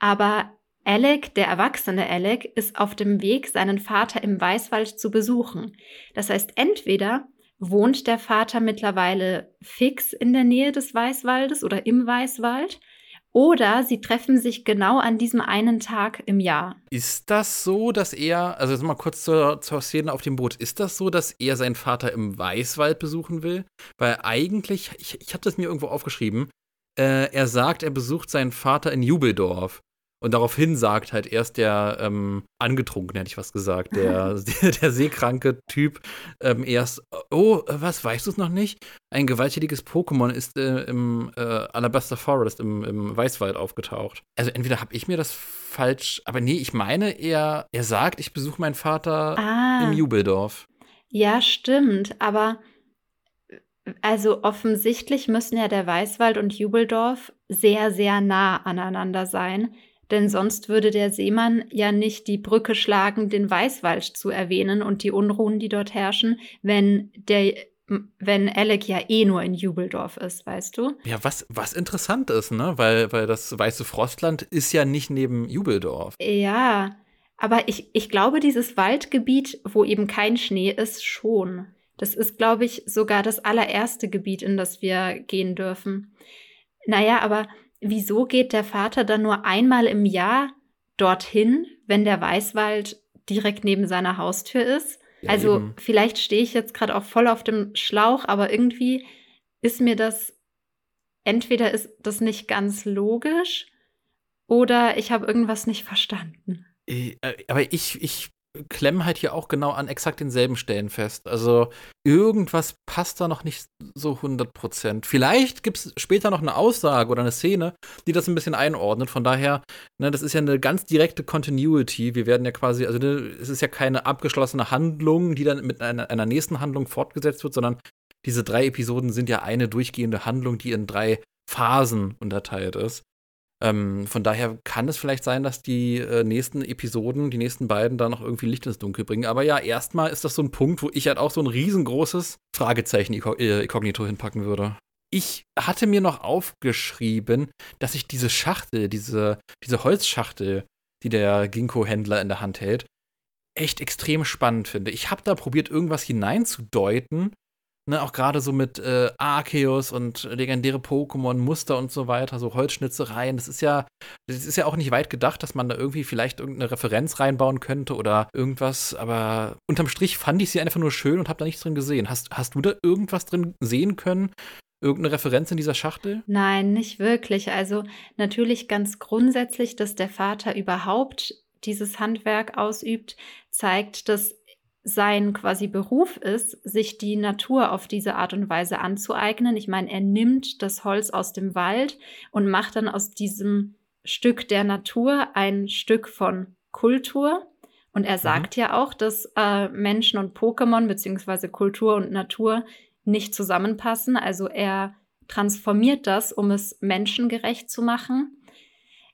Aber Alec, der erwachsene Alec, ist auf dem Weg, seinen Vater im Weißwald zu besuchen. Das heißt, entweder wohnt der Vater mittlerweile fix in der Nähe des Weißwaldes oder im Weißwald, oder sie treffen sich genau an diesem einen Tag im Jahr. Ist das so, dass er, also jetzt mal kurz zur, zur Szene auf dem Boot, ist das so, dass er seinen Vater im Weißwald besuchen will? Weil eigentlich, ich, ich habe das mir irgendwo aufgeschrieben, äh, er sagt, er besucht seinen Vater in Jubeldorf. Und daraufhin sagt halt erst der ähm, angetrunkene, hätte ich was gesagt, der, der, der seekranke Typ ähm, erst, oh, was, weißt du es noch nicht? Ein gewalttätiges Pokémon ist äh, im äh, Alabaster Forest, im, im Weißwald aufgetaucht. Also entweder habe ich mir das falsch, aber nee, ich meine, er, er sagt, ich besuche meinen Vater Ah, im Jubeldorf. ja, stimmt, aber also offensichtlich müssen ja der Weißwald und Jubeldorf sehr, sehr nah aneinander sein, denn sonst würde der Seemann ja nicht die Brücke schlagen, den Weißwald zu erwähnen und die Unruhen, die dort herrschen, wenn der, wenn Alec ja eh nur in Jubeldorf ist, weißt du? Ja, was, was interessant ist, ne? Weil, weil das Weiße Frostland ist ja nicht neben Jubeldorf. Ja, aber ich, ich glaube, dieses Waldgebiet, wo eben kein Schnee ist, schon. Das ist, glaube ich, sogar das allererste Gebiet, in das wir gehen dürfen. Naja, aber wieso geht der Vater dann nur einmal im Jahr dorthin, wenn der Weißwald direkt neben seiner Haustür ist? Ja, also eben. vielleicht stehe ich jetzt gerade auch voll auf dem Schlauch, aber irgendwie ist mir das, entweder ist das nicht ganz logisch oder ich habe irgendwas nicht verstanden. Äh, aber ich, ich klemme halt hier auch genau an exakt denselben Stellen fest. Also irgendwas passt da noch nicht so 100 Prozent. Vielleicht gibt es später noch eine Aussage oder eine Szene, die das ein bisschen einordnet. Von daher, ne, das ist ja eine ganz direkte Continuity. Wir werden ja quasi, also ne, es ist ja keine abgeschlossene Handlung, die dann mit einer, einer nächsten Handlung fortgesetzt wird, sondern diese drei Episoden sind ja eine durchgehende Handlung, die in drei Phasen unterteilt ist. Ähm, von daher kann es vielleicht sein, dass die äh, nächsten Episoden, die nächsten beiden, da noch irgendwie Licht ins Dunkel bringen. Aber ja, erstmal ist das so ein Punkt, wo ich halt auch so ein riesengroßes Fragezeichen äh, Inkognito hinpacken würde. Ich hatte mir noch aufgeschrieben, dass ich diese Schachtel, diese, diese Holzschachtel, die der Ginkgo-Händler in der Hand hält, echt extrem spannend finde. Ich habe da probiert, irgendwas hineinzudeuten, Ne, auch gerade so mit äh, Arceus und legendäre Pokémon, Muster und so weiter, so Holzschnitzereien. Das ist ja, das ist ja auch nicht weit gedacht, dass man da irgendwie vielleicht irgendeine Referenz reinbauen könnte oder irgendwas. Aber unterm Strich fand ich sie einfach nur schön und habe da nichts drin gesehen. Hast, hast du da irgendwas drin sehen können? Irgendeine Referenz in dieser Schachtel? Nein, nicht wirklich. Also natürlich ganz grundsätzlich, dass der Vater überhaupt dieses Handwerk ausübt, zeigt, dass sein quasi Beruf ist, sich die Natur auf diese Art und Weise anzueignen. Ich meine, er nimmt das Holz aus dem Wald und macht dann aus diesem Stück der Natur ein Stück von Kultur. Und er mhm. sagt mhm. ja auch, dass äh, Menschen und Pokémon beziehungsweise Kultur und Natur nicht zusammenpassen. Also er transformiert das, um es menschengerecht zu machen.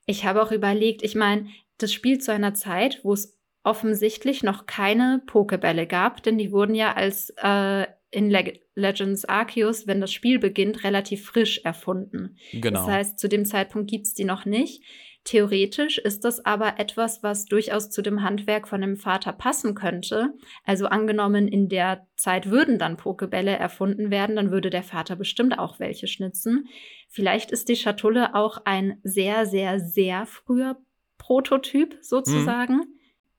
Ich habe auch überlegt, ich meine, das spielt zu einer Zeit, wo es offensichtlich noch keine Pokebälle gab, denn die wurden ja als äh, in Le Legends Arceus, wenn das Spiel beginnt, relativ frisch erfunden. Genau. Das heißt, zu dem Zeitpunkt gibt's die noch nicht. Theoretisch ist das aber etwas, was durchaus zu dem Handwerk von dem Vater passen könnte. Also angenommen, in der Zeit würden dann Pokebälle erfunden werden, dann würde der Vater bestimmt auch welche schnitzen. Vielleicht ist die Schatulle auch ein sehr, sehr, sehr früher Prototyp sozusagen. Mhm.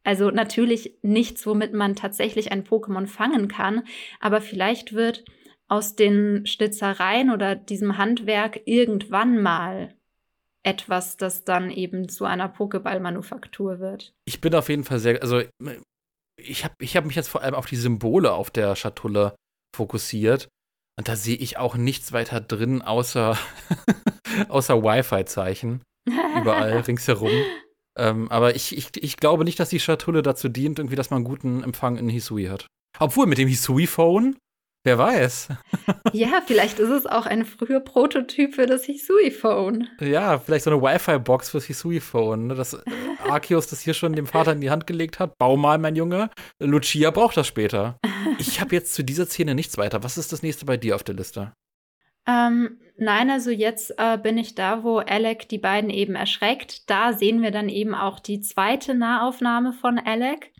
Also natürlich nichts, womit man tatsächlich ein Pokémon fangen kann, aber vielleicht wird aus den Schnitzereien oder diesem Handwerk irgendwann mal etwas, das dann eben zu einer Pokéball-Manufaktur wird. Ich bin auf jeden Fall sehr, also ich habe ich hab mich jetzt vor allem auf die Symbole auf der Schatulle fokussiert und da sehe ich auch nichts weiter drin, außer, außer Wi-Fi-Zeichen überall ringsherum. Ähm, aber ich, ich, ich glaube nicht, dass die Schatulle dazu dient, irgendwie, dass man guten Empfang in Hisui hat. Obwohl, mit dem Hisui-Phone, wer weiß. ja, vielleicht ist es auch ein früher Prototyp für das Hisui-Phone. Ja, vielleicht so eine Wi-Fi-Box fürs Hisui-Phone. Ne? Das Arceus das hier schon dem Vater in die Hand gelegt hat. Bau mal, mein Junge. Lucia braucht das später. Ich habe jetzt zu dieser Szene nichts weiter. Was ist das nächste bei dir auf der Liste? Ähm, nein, also jetzt äh, bin ich da, wo Alec die beiden eben erschreckt. Da sehen wir dann eben auch die zweite Nahaufnahme von Alec.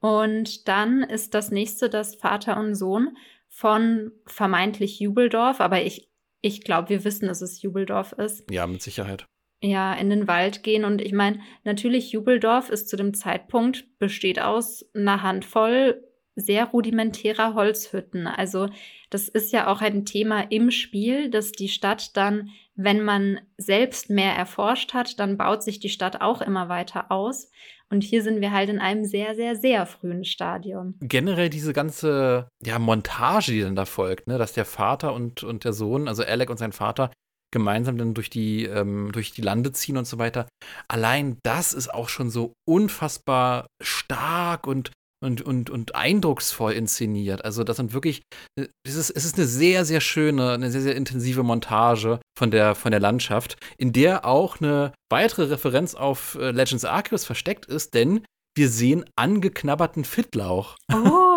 Und dann ist das nächste das Vater und Sohn von vermeintlich Jubeldorf, aber ich, ich glaube, wir wissen, dass es Jubeldorf ist. Ja, mit Sicherheit. Ja, in den Wald gehen. Und ich meine, natürlich, Jubeldorf ist zu dem Zeitpunkt, besteht aus einer Handvoll sehr rudimentärer Holzhütten. Also das ist ja auch ein Thema im Spiel, dass die Stadt dann, wenn man selbst mehr erforscht hat, dann baut sich die Stadt auch immer weiter aus. Und hier sind wir halt in einem sehr, sehr, sehr frühen Stadium. Generell diese ganze ja, Montage, die dann da folgt, ne? dass der Vater und, und der Sohn, also Alec und sein Vater, gemeinsam dann durch die, ähm, durch die Lande ziehen und so weiter. Allein das ist auch schon so unfassbar stark und und, und, und eindrucksvoll inszeniert. Also das sind wirklich, es ist, es ist eine sehr, sehr schöne, eine sehr, sehr intensive Montage von der, von der Landschaft, in der auch eine weitere Referenz auf äh, Legends Arceus versteckt ist, denn wir sehen angeknabberten Fittlauch. Oh.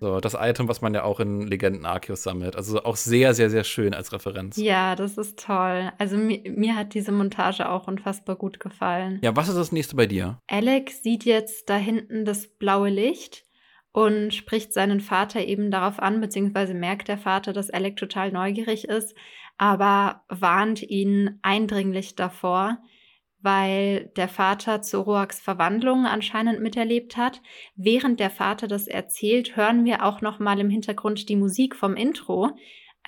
So, das Item, was man ja auch in Legenden Arceus sammelt. Also auch sehr, sehr, sehr schön als Referenz. Ja, das ist toll. Also mir, mir hat diese Montage auch unfassbar gut gefallen. Ja, was ist das nächste bei dir? Alec sieht jetzt da hinten das blaue Licht und spricht seinen Vater eben darauf an, beziehungsweise merkt der Vater, dass Alec total neugierig ist, aber warnt ihn eindringlich davor, weil der Vater Zoroaks Verwandlung anscheinend miterlebt hat. Während der Vater das erzählt, hören wir auch noch mal im Hintergrund die Musik vom Intro.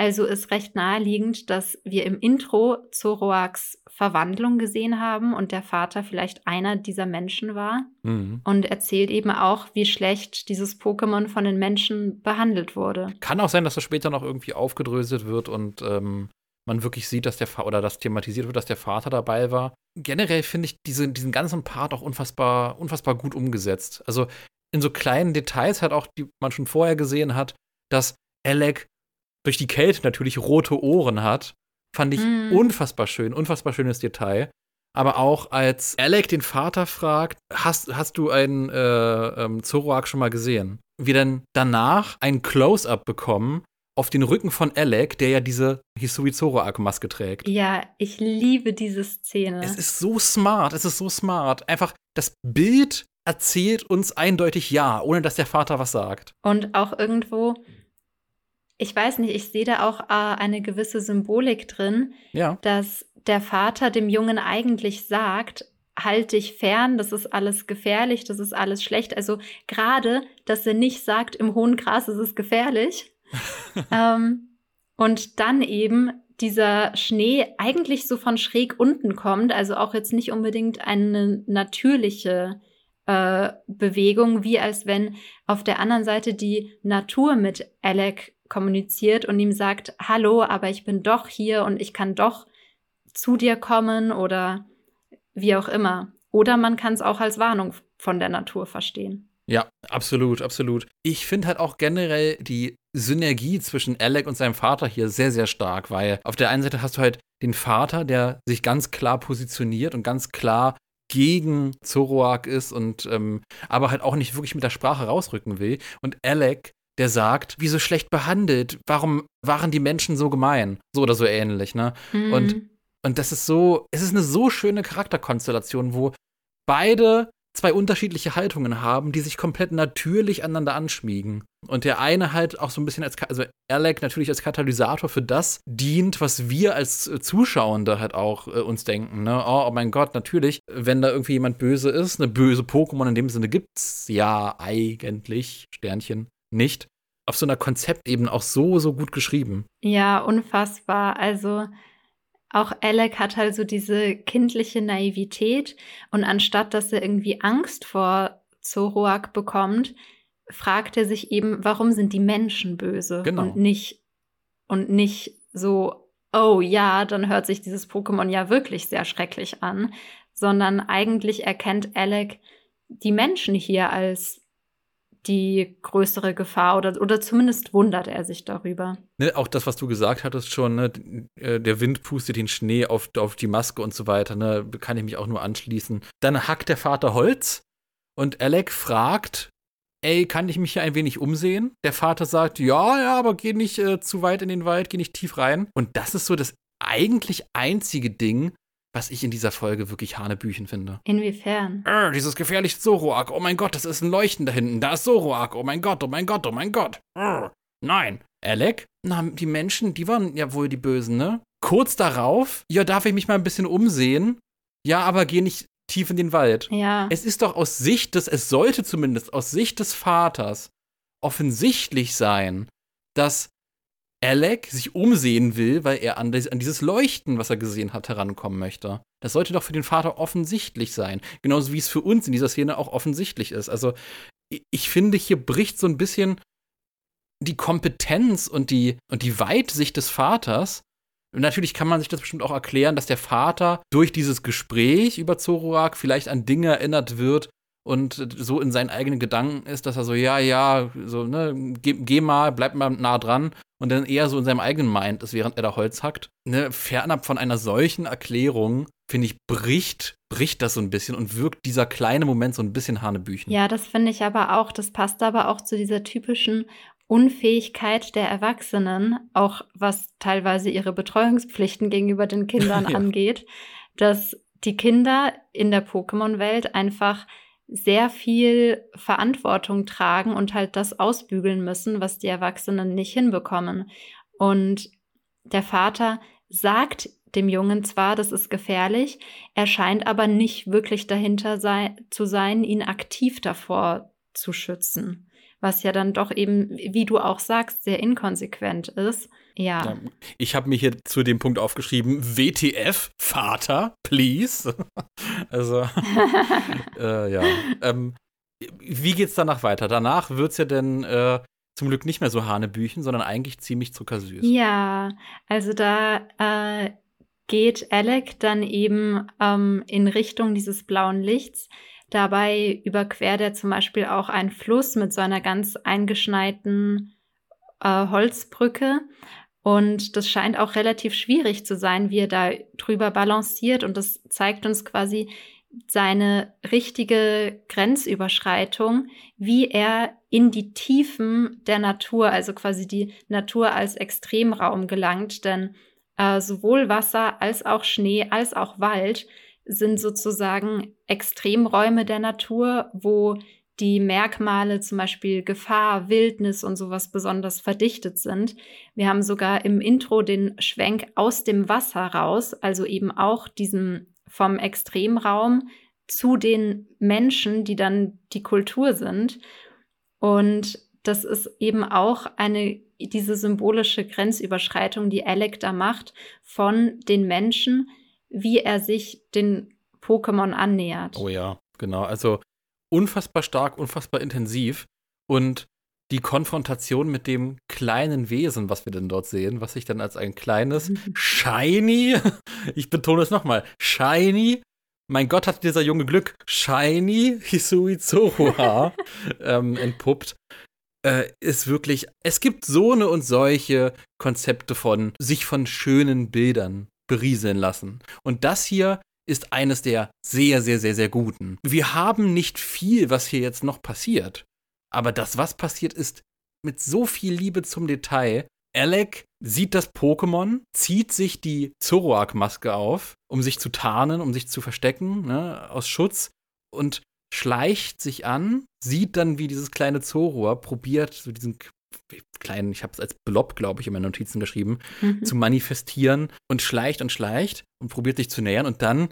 Also ist recht naheliegend, dass wir im Intro Zoroaks Verwandlung gesehen haben und der Vater vielleicht einer dieser Menschen war. Mhm. Und erzählt eben auch, wie schlecht dieses Pokémon von den Menschen behandelt wurde. Kann auch sein, dass das später noch irgendwie aufgedröselt wird und ähm, man wirklich sieht, dass der Vater oder das thematisiert wird, dass der Vater dabei war. Generell finde ich diese, diesen ganzen Part auch unfassbar, unfassbar gut umgesetzt. Also in so kleinen Details halt auch, die man schon vorher gesehen hat, dass Alec durch die Kälte natürlich rote Ohren hat, fand ich mm. unfassbar schön, unfassbar schönes Detail. Aber auch als Alec den Vater fragt, hast, hast du einen äh, ähm, Zoroark schon mal gesehen? Wir dann danach ein Close-up bekommen auf den Rücken von Alec, der ja diese Hisui Zoroark-Maske trägt. Ja, ich liebe diese Szene. Es ist so smart, es ist so smart. Einfach das Bild erzählt uns eindeutig ja, ohne dass der Vater was sagt. Und auch irgendwo, ich weiß nicht, ich sehe da auch äh, eine gewisse Symbolik drin, ja. dass der Vater dem Jungen eigentlich sagt, halt dich fern, das ist alles gefährlich, das ist alles schlecht. Also gerade, dass er nicht sagt, im hohen Gras ist es gefährlich, ähm, und dann eben dieser Schnee eigentlich so von schräg unten kommt, also auch jetzt nicht unbedingt eine natürliche äh, Bewegung, wie als wenn auf der anderen Seite die Natur mit Alec kommuniziert und ihm sagt, hallo, aber ich bin doch hier und ich kann doch zu dir kommen oder wie auch immer. Oder man kann es auch als Warnung von der Natur verstehen. Ja, absolut, absolut. Ich finde halt auch generell die Synergie zwischen Alec und seinem Vater hier sehr, sehr stark, weil auf der einen Seite hast du halt den Vater, der sich ganz klar positioniert und ganz klar gegen Zoroark ist und ähm, aber halt auch nicht wirklich mit der Sprache rausrücken will. Und Alec, der sagt, wieso schlecht behandelt? Warum waren die Menschen so gemein? So oder so ähnlich, ne? Mhm. Und, und das ist so, es ist eine so schöne Charakterkonstellation, wo beide zwei unterschiedliche Haltungen haben, die sich komplett natürlich aneinander anschmiegen. Und der eine halt auch so ein bisschen als, also Alec natürlich als Katalysator für das dient, was wir als äh, Zuschauende halt auch äh, uns denken. Ne? Oh, oh, mein Gott, natürlich, wenn da irgendwie jemand böse ist, eine böse Pokémon in dem Sinne gibt's ja eigentlich, Sternchen, nicht. Auf so einer Konzeptebene auch so, so gut geschrieben. Ja, unfassbar. Also auch Alec hat halt so diese kindliche Naivität und anstatt dass er irgendwie Angst vor Zoroark bekommt, fragt er sich eben, warum sind die Menschen böse genau. und nicht und nicht so, oh ja, dann hört sich dieses Pokémon ja wirklich sehr schrecklich an, sondern eigentlich erkennt Alec die Menschen hier als die größere Gefahr oder, oder zumindest wundert er sich darüber. Ne, auch das, was du gesagt hattest schon, ne, äh, der Wind pustet den Schnee auf, auf die Maske und so weiter, ne, kann ich mich auch nur anschließen. Dann hackt der Vater Holz und Alec fragt, ey, kann ich mich hier ein wenig umsehen? Der Vater sagt, ja, ja, aber geh nicht äh, zu weit in den Wald, geh nicht tief rein. Und das ist so das eigentlich einzige Ding, was ich in dieser Folge wirklich Hanebüchen finde. Inwiefern? Äh, dieses gefährliche Zoroark. Oh mein Gott, das ist ein Leuchten da hinten. Da ist Zoroark. Oh mein Gott, oh mein Gott, oh mein Gott. Äh, nein. Alec? Na, die Menschen, die waren ja wohl die Bösen, ne? Kurz darauf, ja, darf ich mich mal ein bisschen umsehen? Ja, aber geh nicht tief in den Wald. Ja. Es ist doch aus Sicht des, es sollte zumindest aus Sicht des Vaters offensichtlich sein, dass Alec sich umsehen will, weil er an, an, dieses Leuchten, was er gesehen hat, herankommen möchte. Das sollte doch für den Vater offensichtlich sein. Genauso wie es für uns in dieser Szene auch offensichtlich ist. Also, ich finde, hier bricht so ein bisschen die Kompetenz und die, und die Weitsicht des Vaters. Natürlich kann man sich das bestimmt auch erklären, dass der Vater durch dieses Gespräch über Zoroark vielleicht an Dinge erinnert wird, und so in seinen eigenen Gedanken ist, dass er so, ja, ja, so, ne, geh, geh, mal, bleib mal nah dran und dann eher so in seinem eigenen Mind ist, während er da Holz hackt. Ne, fernab von einer solchen Erklärung, finde ich, bricht, bricht das so ein bisschen und wirkt dieser kleine Moment so ein bisschen Hanebüchen. Ja, das finde ich aber auch, das passt aber auch zu dieser typischen Unfähigkeit der Erwachsenen, auch was teilweise ihre Betreuungspflichten gegenüber den Kindern ja. angeht, dass die Kinder in der Pokémon-Welt einfach sehr viel Verantwortung tragen und halt das ausbügeln müssen, was die Erwachsenen nicht hinbekommen. Und der Vater sagt dem Jungen zwar, das ist gefährlich, er scheint aber nicht wirklich dahinter sei, zu sein, ihn aktiv davor zu schützen. Was ja dann doch eben, wie du auch sagst, sehr inkonsequent ist. Ja. ja ich habe mir hier zu dem Punkt aufgeschrieben, WTF, Vater, please. also, äh, ja. Ähm, wie geht's danach weiter? Danach wird's ja denn äh, zum Glück nicht mehr so Hanebüchen, sondern eigentlich ziemlich zuckersüß. Ja, also da äh, geht Alec dann eben ähm, in Richtung dieses blauen Lichts. Dabei überquert er zum Beispiel auch einen Fluss mit so einer ganz eingeschneiten äh, Holzbrücke. Und das scheint auch relativ schwierig zu sein, wie er da drüber balanciert. Und das zeigt uns quasi seine richtige Grenzüberschreitung, wie er in die Tiefen der Natur, also quasi die Natur als Extremraum gelangt. Denn äh, sowohl Wasser als auch Schnee als auch Wald sind sozusagen Extremräume der Natur, wo die Merkmale, zum Beispiel Gefahr, Wildnis und sowas besonders verdichtet sind. Wir haben sogar im Intro den Schwenk aus dem Wasser raus, also eben auch diesem vom Extremraum zu den Menschen, die dann die Kultur sind. Und das ist eben auch eine, diese symbolische Grenzüberschreitung, die Alec da macht von den Menschen, wie er sich den Pokémon annähert. Oh ja, genau. Also unfassbar stark, unfassbar intensiv und die Konfrontation mit dem kleinen Wesen, was wir denn dort sehen, was sich dann als ein kleines, shiny, ich betone es nochmal, shiny, mein Gott, hat dieser junge Glück, shiny Hisui Zoroha ähm, entpuppt, äh, ist wirklich, es gibt so eine und solche Konzepte von sich von schönen Bildern berieseln lassen. Und das hier ist eines der sehr, sehr, sehr, sehr guten. Wir haben nicht viel, was hier jetzt noch passiert. Aber das, was passiert, ist mit so viel Liebe zum Detail. Alec sieht das Pokémon, zieht sich die Zoroark-Maske auf, um sich zu tarnen, um sich zu verstecken, ne, aus Schutz und schleicht sich an, sieht dann, wie dieses kleine Zoroar probiert, so diesen kleinen, ich habe es als Blob, glaube ich, in meinen Notizen geschrieben, mhm. zu manifestieren und schleicht und schleicht und probiert sich zu nähern und dann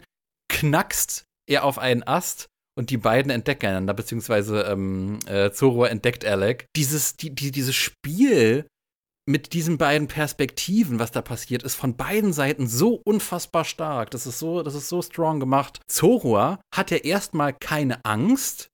knackst er auf einen Ast und die beiden entdecken einander, beziehungsweise ähm, äh, Zoro entdeckt Alec. Dieses, die, die, dieses Spiel mit diesen beiden Perspektiven, was da passiert, ist von beiden Seiten so unfassbar stark. Das ist so, das ist so strong gemacht. Zoroa hat ja erstmal keine Angst,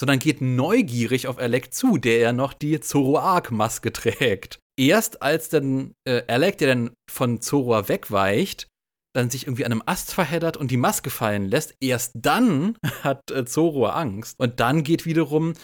sondern geht neugierig auf Alec zu, der ja noch die Zoroark-Maske trägt. Erst als dann äh, Alec, der dann von Zoroa wegweicht, dann sich irgendwie an einem Ast verheddert und die Maske fallen lässt, erst dann hat äh, Zoroa Angst. Und dann geht wiederum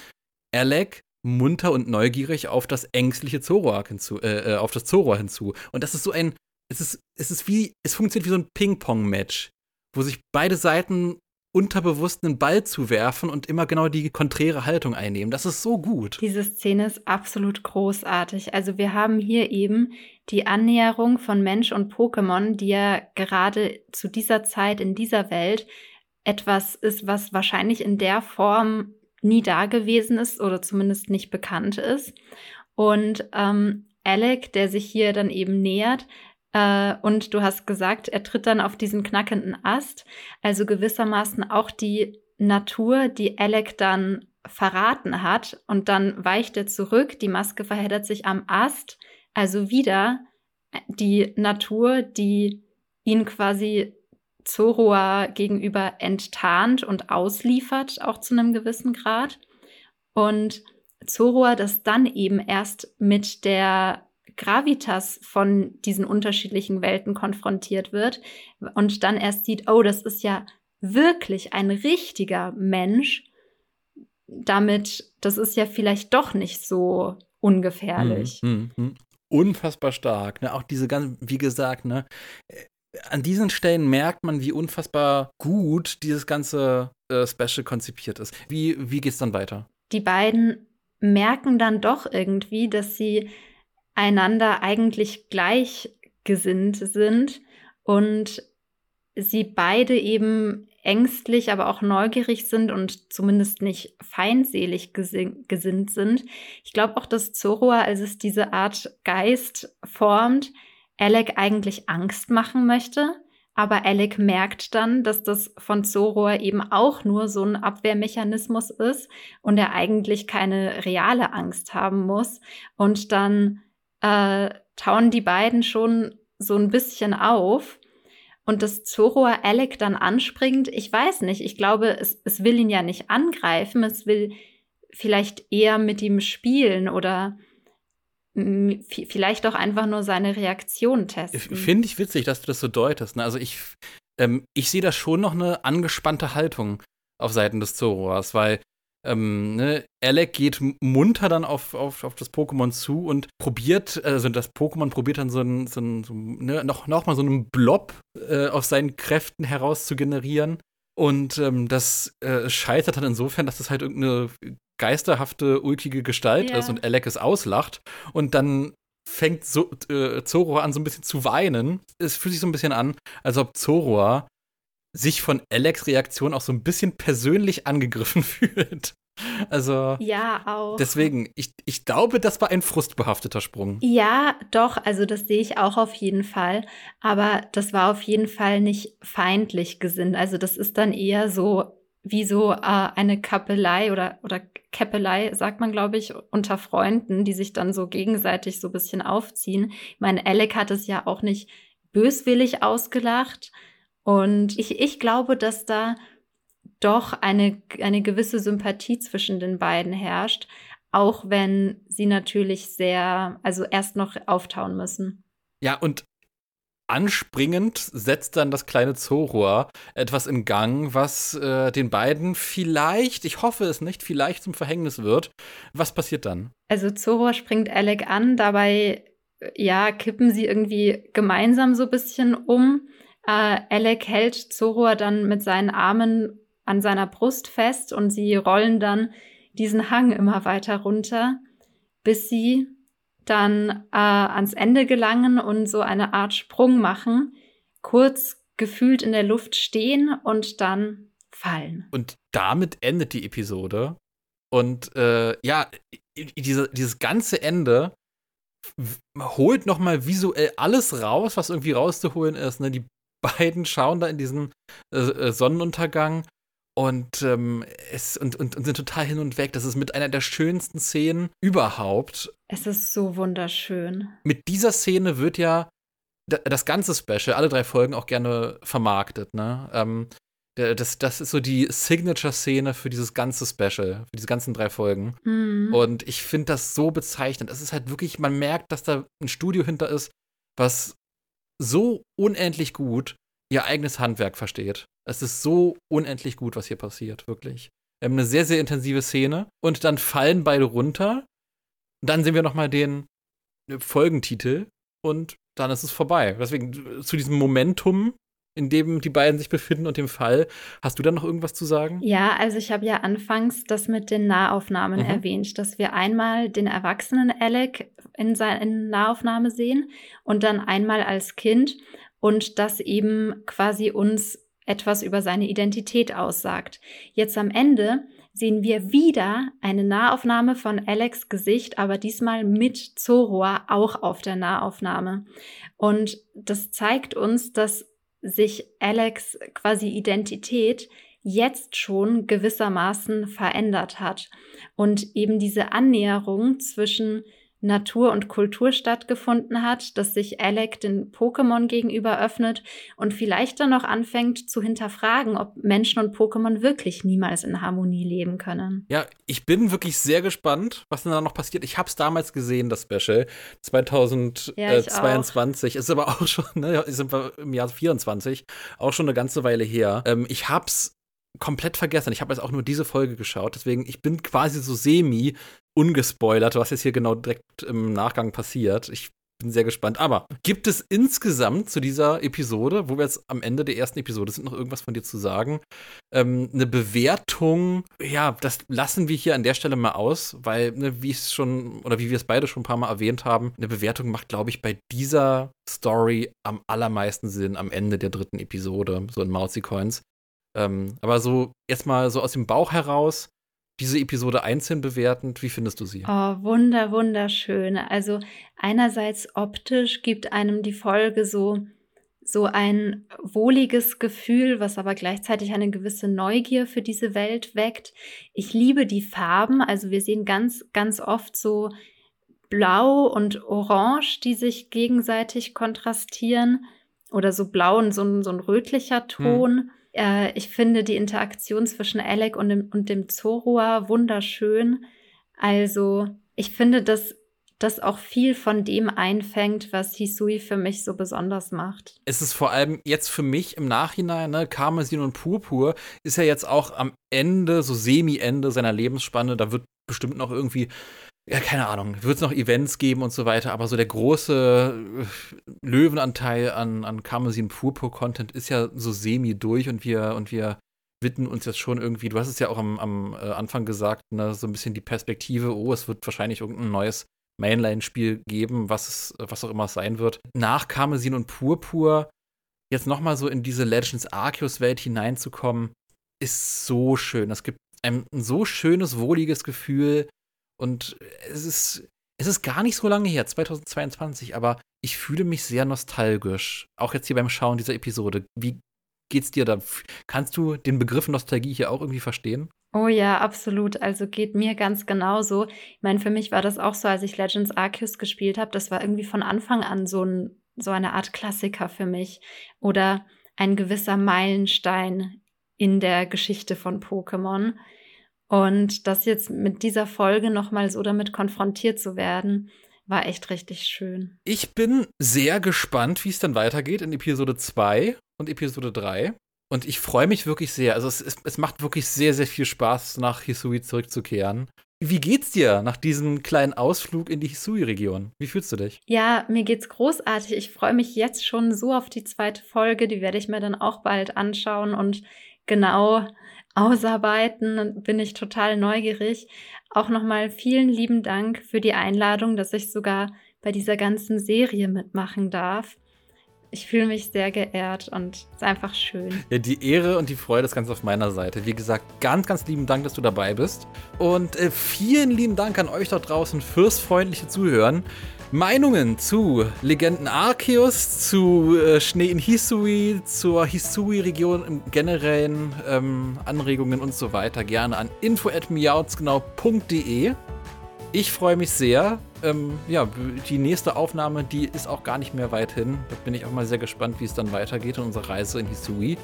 Alec munter und neugierig auf das ängstliche Zoroark hinzu, äh, äh, auf das Zoroa hinzu. Und das ist so ein, es ist, es ist wie, es funktioniert wie so ein Ping-Pong-Match, wo sich beide Seiten unterbewusst einen Ball zu werfen und immer genau die konträre Haltung einnehmen. Das ist so gut. Diese Szene ist absolut großartig. Also wir haben hier eben die Annäherung von Mensch und Pokémon, die ja gerade zu dieser Zeit in dieser Welt etwas ist, was wahrscheinlich in der Form nie da gewesen ist oder zumindest nicht bekannt ist. Und ähm, Alec, der sich hier dann eben nähert, äh, und du hast gesagt, er tritt dann auf diesen knackenden Ast. Also gewissermaßen auch die Natur, die Alec dann verraten hat. Und dann weicht er zurück. Die Maske verheddert sich am Ast. Also wieder die Natur, die ihn quasi Zoroa gegenüber enttarnt und ausliefert, auch zu einem gewissen Grad. Und Zoroa das dann eben erst mit der Gravitas von diesen unterschiedlichen Welten konfrontiert wird und dann erst sieht, oh, das ist ja wirklich ein richtiger Mensch. Damit, das ist ja vielleicht doch nicht so ungefährlich. Hm, hm, hm. Unfassbar stark. Ne? Auch diese ganzen, wie gesagt, ne? an diesen Stellen merkt man, wie unfassbar gut dieses ganze äh, Special konzipiert ist. Wie, wie geht's dann weiter? Die beiden merken dann doch irgendwie, dass sie einander eigentlich gleichgesinnt sind und sie beide eben ängstlich, aber auch neugierig sind und zumindest nicht feindselig gesinnt sind. Ich glaube auch, dass Zorua, als es diese Art Geist formt, Alec eigentlich Angst machen möchte. Aber Alec merkt dann, dass das von Zorua eben auch nur so ein Abwehrmechanismus ist und er eigentlich keine reale Angst haben muss. Und dann äh, tauen die beiden schon so ein bisschen auf. Und das Zorua Alec dann anspringt, ich weiß nicht. Ich glaube, es, es will ihn ja nicht angreifen. Es will vielleicht eher mit ihm spielen oder vielleicht auch einfach nur seine Reaktion testen. Finde ich witzig, dass du das so deutest. Ne? Also ich, ähm, ich sehe da schon noch eine angespannte Haltung auf Seiten des Zoroas, weil ähm, ne, Alec geht munter dann auf, auf, auf das Pokémon zu und probiert, also das Pokémon probiert dann so, ein, so, ein, so ne, noch, noch mal so einen Blob äh, aus seinen Kräften heraus zu generieren. Und ähm, das äh, scheitert dann insofern, dass das halt irgendeine geisterhafte, ulkige Gestalt ja. ist und Alec es auslacht. Und dann fängt so, äh, Zoror an, so ein bisschen zu weinen. Es fühlt sich so ein bisschen an, als ob Zoror sich von Alex Reaktion auch so ein bisschen persönlich angegriffen fühlt. Also. Ja, auch. Deswegen, ich, ich glaube, das war ein frustbehafteter Sprung. Ja, doch, also das sehe ich auch auf jeden Fall. Aber das war auf jeden Fall nicht feindlich gesinnt. Also, das ist dann eher so wie so äh, eine Kappelei oder, oder Käppelei, sagt man, glaube ich, unter Freunden, die sich dann so gegenseitig so ein bisschen aufziehen. Ich meine, Alec hat es ja auch nicht böswillig ausgelacht, und ich, ich glaube, dass da doch eine, eine gewisse Sympathie zwischen den beiden herrscht, auch wenn sie natürlich sehr, also erst noch auftauen müssen. Ja, und anspringend setzt dann das kleine Zorua etwas in Gang, was äh, den beiden vielleicht, ich hoffe es nicht, vielleicht zum Verhängnis wird. Was passiert dann? Also Zorua springt Alec an, dabei ja, kippen sie irgendwie gemeinsam so ein bisschen um. Äh, Alec hält Zorua dann mit seinen Armen an seiner Brust fest und sie rollen dann diesen Hang immer weiter runter, bis sie dann äh, ans Ende gelangen und so eine Art Sprung machen, kurz gefühlt in der Luft stehen und dann fallen. Und damit endet die Episode. Und äh, ja, diese, dieses ganze Ende holt nochmal visuell alles raus, was irgendwie rauszuholen ist. Ne? Die beiden schauen da in diesen äh, äh, Sonnenuntergang und, ähm, es, und, und, und, sind total hin und weg. Das ist mit einer der schönsten Szenen überhaupt. Es ist so wunderschön. Mit dieser Szene wird ja das ganze Special, alle drei Folgen auch gerne vermarktet. Ne? Ähm, das, das ist so die Signature-Szene für dieses ganze Special, für diese ganzen drei Folgen. Mhm. Und ich finde das so bezeichnend. Es ist halt wirklich, man merkt, dass da ein Studio hinter ist, was so unendlich gut ihr eigenes Handwerk versteht. Es ist so unendlich gut, was hier passiert, wirklich. Wir haben eine sehr, sehr intensive Szene und dann fallen beide runter. Dann sehen wir nochmal den Folgentitel und dann ist es vorbei. Deswegen zu diesem Momentum in dem die beiden sich befinden und dem Fall. Hast du da noch irgendwas zu sagen? Ja, also ich habe ja anfangs das mit den Nahaufnahmen mhm. erwähnt, dass wir einmal den erwachsenen Alec in seiner Nahaufnahme sehen und dann einmal als Kind und das eben quasi uns etwas über seine Identität aussagt. Jetzt am Ende sehen wir wieder eine Nahaufnahme von Alex Gesicht, aber diesmal mit Zorua auch auf der Nahaufnahme. Und das zeigt uns, dass sich Alex quasi Identität jetzt schon gewissermaßen verändert hat. Und eben diese Annäherung zwischen Natur und Kultur stattgefunden hat, dass sich Alec den Pokémon gegenüber öffnet und vielleicht dann noch anfängt zu hinterfragen, ob Menschen und Pokémon wirklich niemals in Harmonie leben können. Ja, ich bin wirklich sehr gespannt, was denn da noch passiert. Ich habe es damals gesehen, das Special 2022. Ja, ist aber auch schon, ne, sind wir im Jahr 24, auch schon eine ganze Weile her. Ähm, ich hab's komplett vergessen. Ich habe jetzt auch nur diese Folge geschaut, deswegen ich bin quasi so semi ungespoilert, was jetzt hier genau direkt im Nachgang passiert. Ich bin sehr gespannt. Aber gibt es insgesamt zu dieser Episode, wo wir jetzt am Ende der ersten Episode sind, noch irgendwas von dir zu sagen? Ähm, eine Bewertung, ja, das lassen wir hier an der Stelle mal aus, weil, ne, wie es schon, oder wie wir es beide schon ein paar Mal erwähnt haben, eine Bewertung macht, glaube ich, bei dieser Story am allermeisten Sinn am Ende der dritten Episode, so in Mousy Coins Ähm, aber so jetzt mal so aus dem Bauch heraus, diese Episode einzeln bewertend, wie findest du sie? Oh, wunder, wunderschön. Also einerseits optisch gibt einem die Folge so so ein wohliges Gefühl, was aber gleichzeitig eine gewisse Neugier für diese Welt weckt. Ich liebe die Farben, also wir sehen ganz, ganz oft so blau und orange, die sich gegenseitig kontrastieren oder so blau und so ein, so ein rötlicher hm. Ton. Hm. Äh, ich finde die Interaktion zwischen Alec und dem, und dem Zorua wunderschön. Also ich finde, dass das auch viel von dem einfängt, was Hisui für mich so besonders macht. Es ist vor allem jetzt für mich im Nachhinein, ne, Karmesin und Purpur ist ja jetzt auch am Ende, so Semi-Ende seiner Lebensspanne, da wird bestimmt noch irgendwie ja, keine Ahnung, wird es noch Events geben und so weiter, aber so der große äh, Löwenanteil an, an Karmesin Purpur-Content ist ja so semi durch und wir, und wir widmen uns jetzt schon irgendwie, du hast es ja auch am, am äh, Anfang gesagt, ne, so ein bisschen die Perspektive, oh, es wird wahrscheinlich irgendein neues Mainline-Spiel geben, was, es, was auch immer es sein wird. Nach Karmesin und Purpur jetzt nochmal so in diese Legends Arceus-Welt hineinzukommen, ist so schön. Es gibt ein, ein so schönes, wohliges Gefühl, und es ist, es ist gar nicht so lange her, 2022, aber ich fühle mich sehr nostalgisch. Auch jetzt hier beim Schauen dieser Episode. Wie geht's dir da? Kannst du den Begriff Nostalgie hier auch irgendwie verstehen? Oh ja, absolut. Also geht mir ganz genauso. Ich meine, für mich war das auch so, als ich Legends Arceus gespielt habe. Das war irgendwie von Anfang an so, ein, so eine Art Klassiker für mich. Oder ein gewisser Meilenstein in der Geschichte von Pokémon. Und das jetzt mit dieser Folge nochmal so damit konfrontiert zu werden, war echt richtig schön. Ich bin sehr gespannt, wie es dann weitergeht in Episode 2 und Episode 3. Und ich freue mich wirklich sehr. Also es, es, es, macht wirklich sehr, sehr viel Spaß, nach Hisui zurückzukehren. Wie geht's dir nach diesem kleinen Ausflug in die Hisui-Region? Wie fühlst du dich? Ja, mir geht's großartig. Ich freue mich jetzt schon so auf die zweite Folge. Die werde ich mir dann auch bald anschauen und genau ausarbeiten. Bin ich total neugierig. Auch nochmal vielen lieben Dank für die Einladung, dass ich sogar bei dieser ganzen Serie mitmachen darf. Ich fühle mich sehr geehrt und es ist einfach schön. Ja, die Ehre und die Freude ist ganz auf meiner Seite. Wie gesagt, ganz, ganz lieben Dank, dass du dabei bist. Und äh, vielen lieben Dank an euch dort draußen fürs freundliche Zuhören. Meinungen zu Legenden Arceus, zu äh, Schnee in Hisui, zur Hisui-Region im Generellen, ähm, Anregungen und so weiter gerne an info.miautsgenau.de. Ich freue mich sehr ähm, ja, die nächste Aufnahme, die ist auch gar nicht mehr weit hin. Da bin ich auch mal sehr gespannt, wie es dann weitergeht in unserer Reise in Hisui.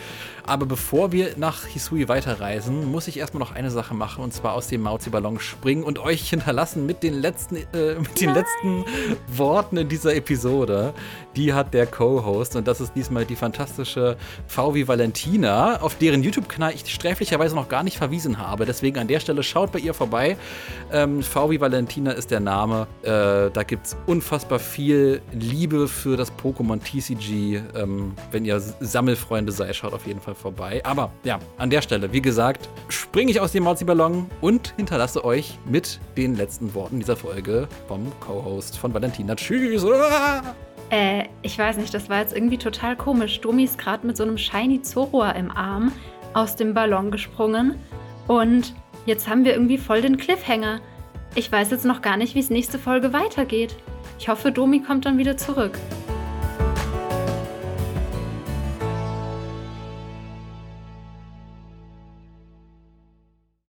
Aber bevor wir nach Hisui weiterreisen, muss ich erstmal noch eine Sache machen und zwar aus dem Mauzi-Ballon springen und euch hinterlassen mit den letzten, äh, mit den letzten Worten in dieser Episode. Die hat der Co-Host und das ist diesmal die fantastische VW Valentina, auf deren YouTube-Kanal ich sträflicherweise noch gar nicht verwiesen habe. Deswegen an der Stelle schaut bei ihr vorbei. Ähm, VW Valentina ist der Name. Äh, äh, da gibt es unfassbar viel Liebe für das Pokémon TCG. Ähm, wenn ihr Sammelfreunde seid, schaut auf jeden Fall vorbei. Aber ja, an der Stelle, wie gesagt, springe ich aus dem Mauzi-Ballon und hinterlasse euch mit den letzten Worten dieser Folge vom Co-Host von Valentina. Tschüss! Äh, ich weiß nicht, das war jetzt irgendwie total komisch. Domi ist gerade mit so einem Shiny Zorua im Arm aus dem Ballon gesprungen und jetzt haben wir irgendwie voll den Cliffhanger. Ich weiß jetzt noch gar nicht, wie es nächste Folge weitergeht. Ich hoffe, Domi kommt dann wieder zurück.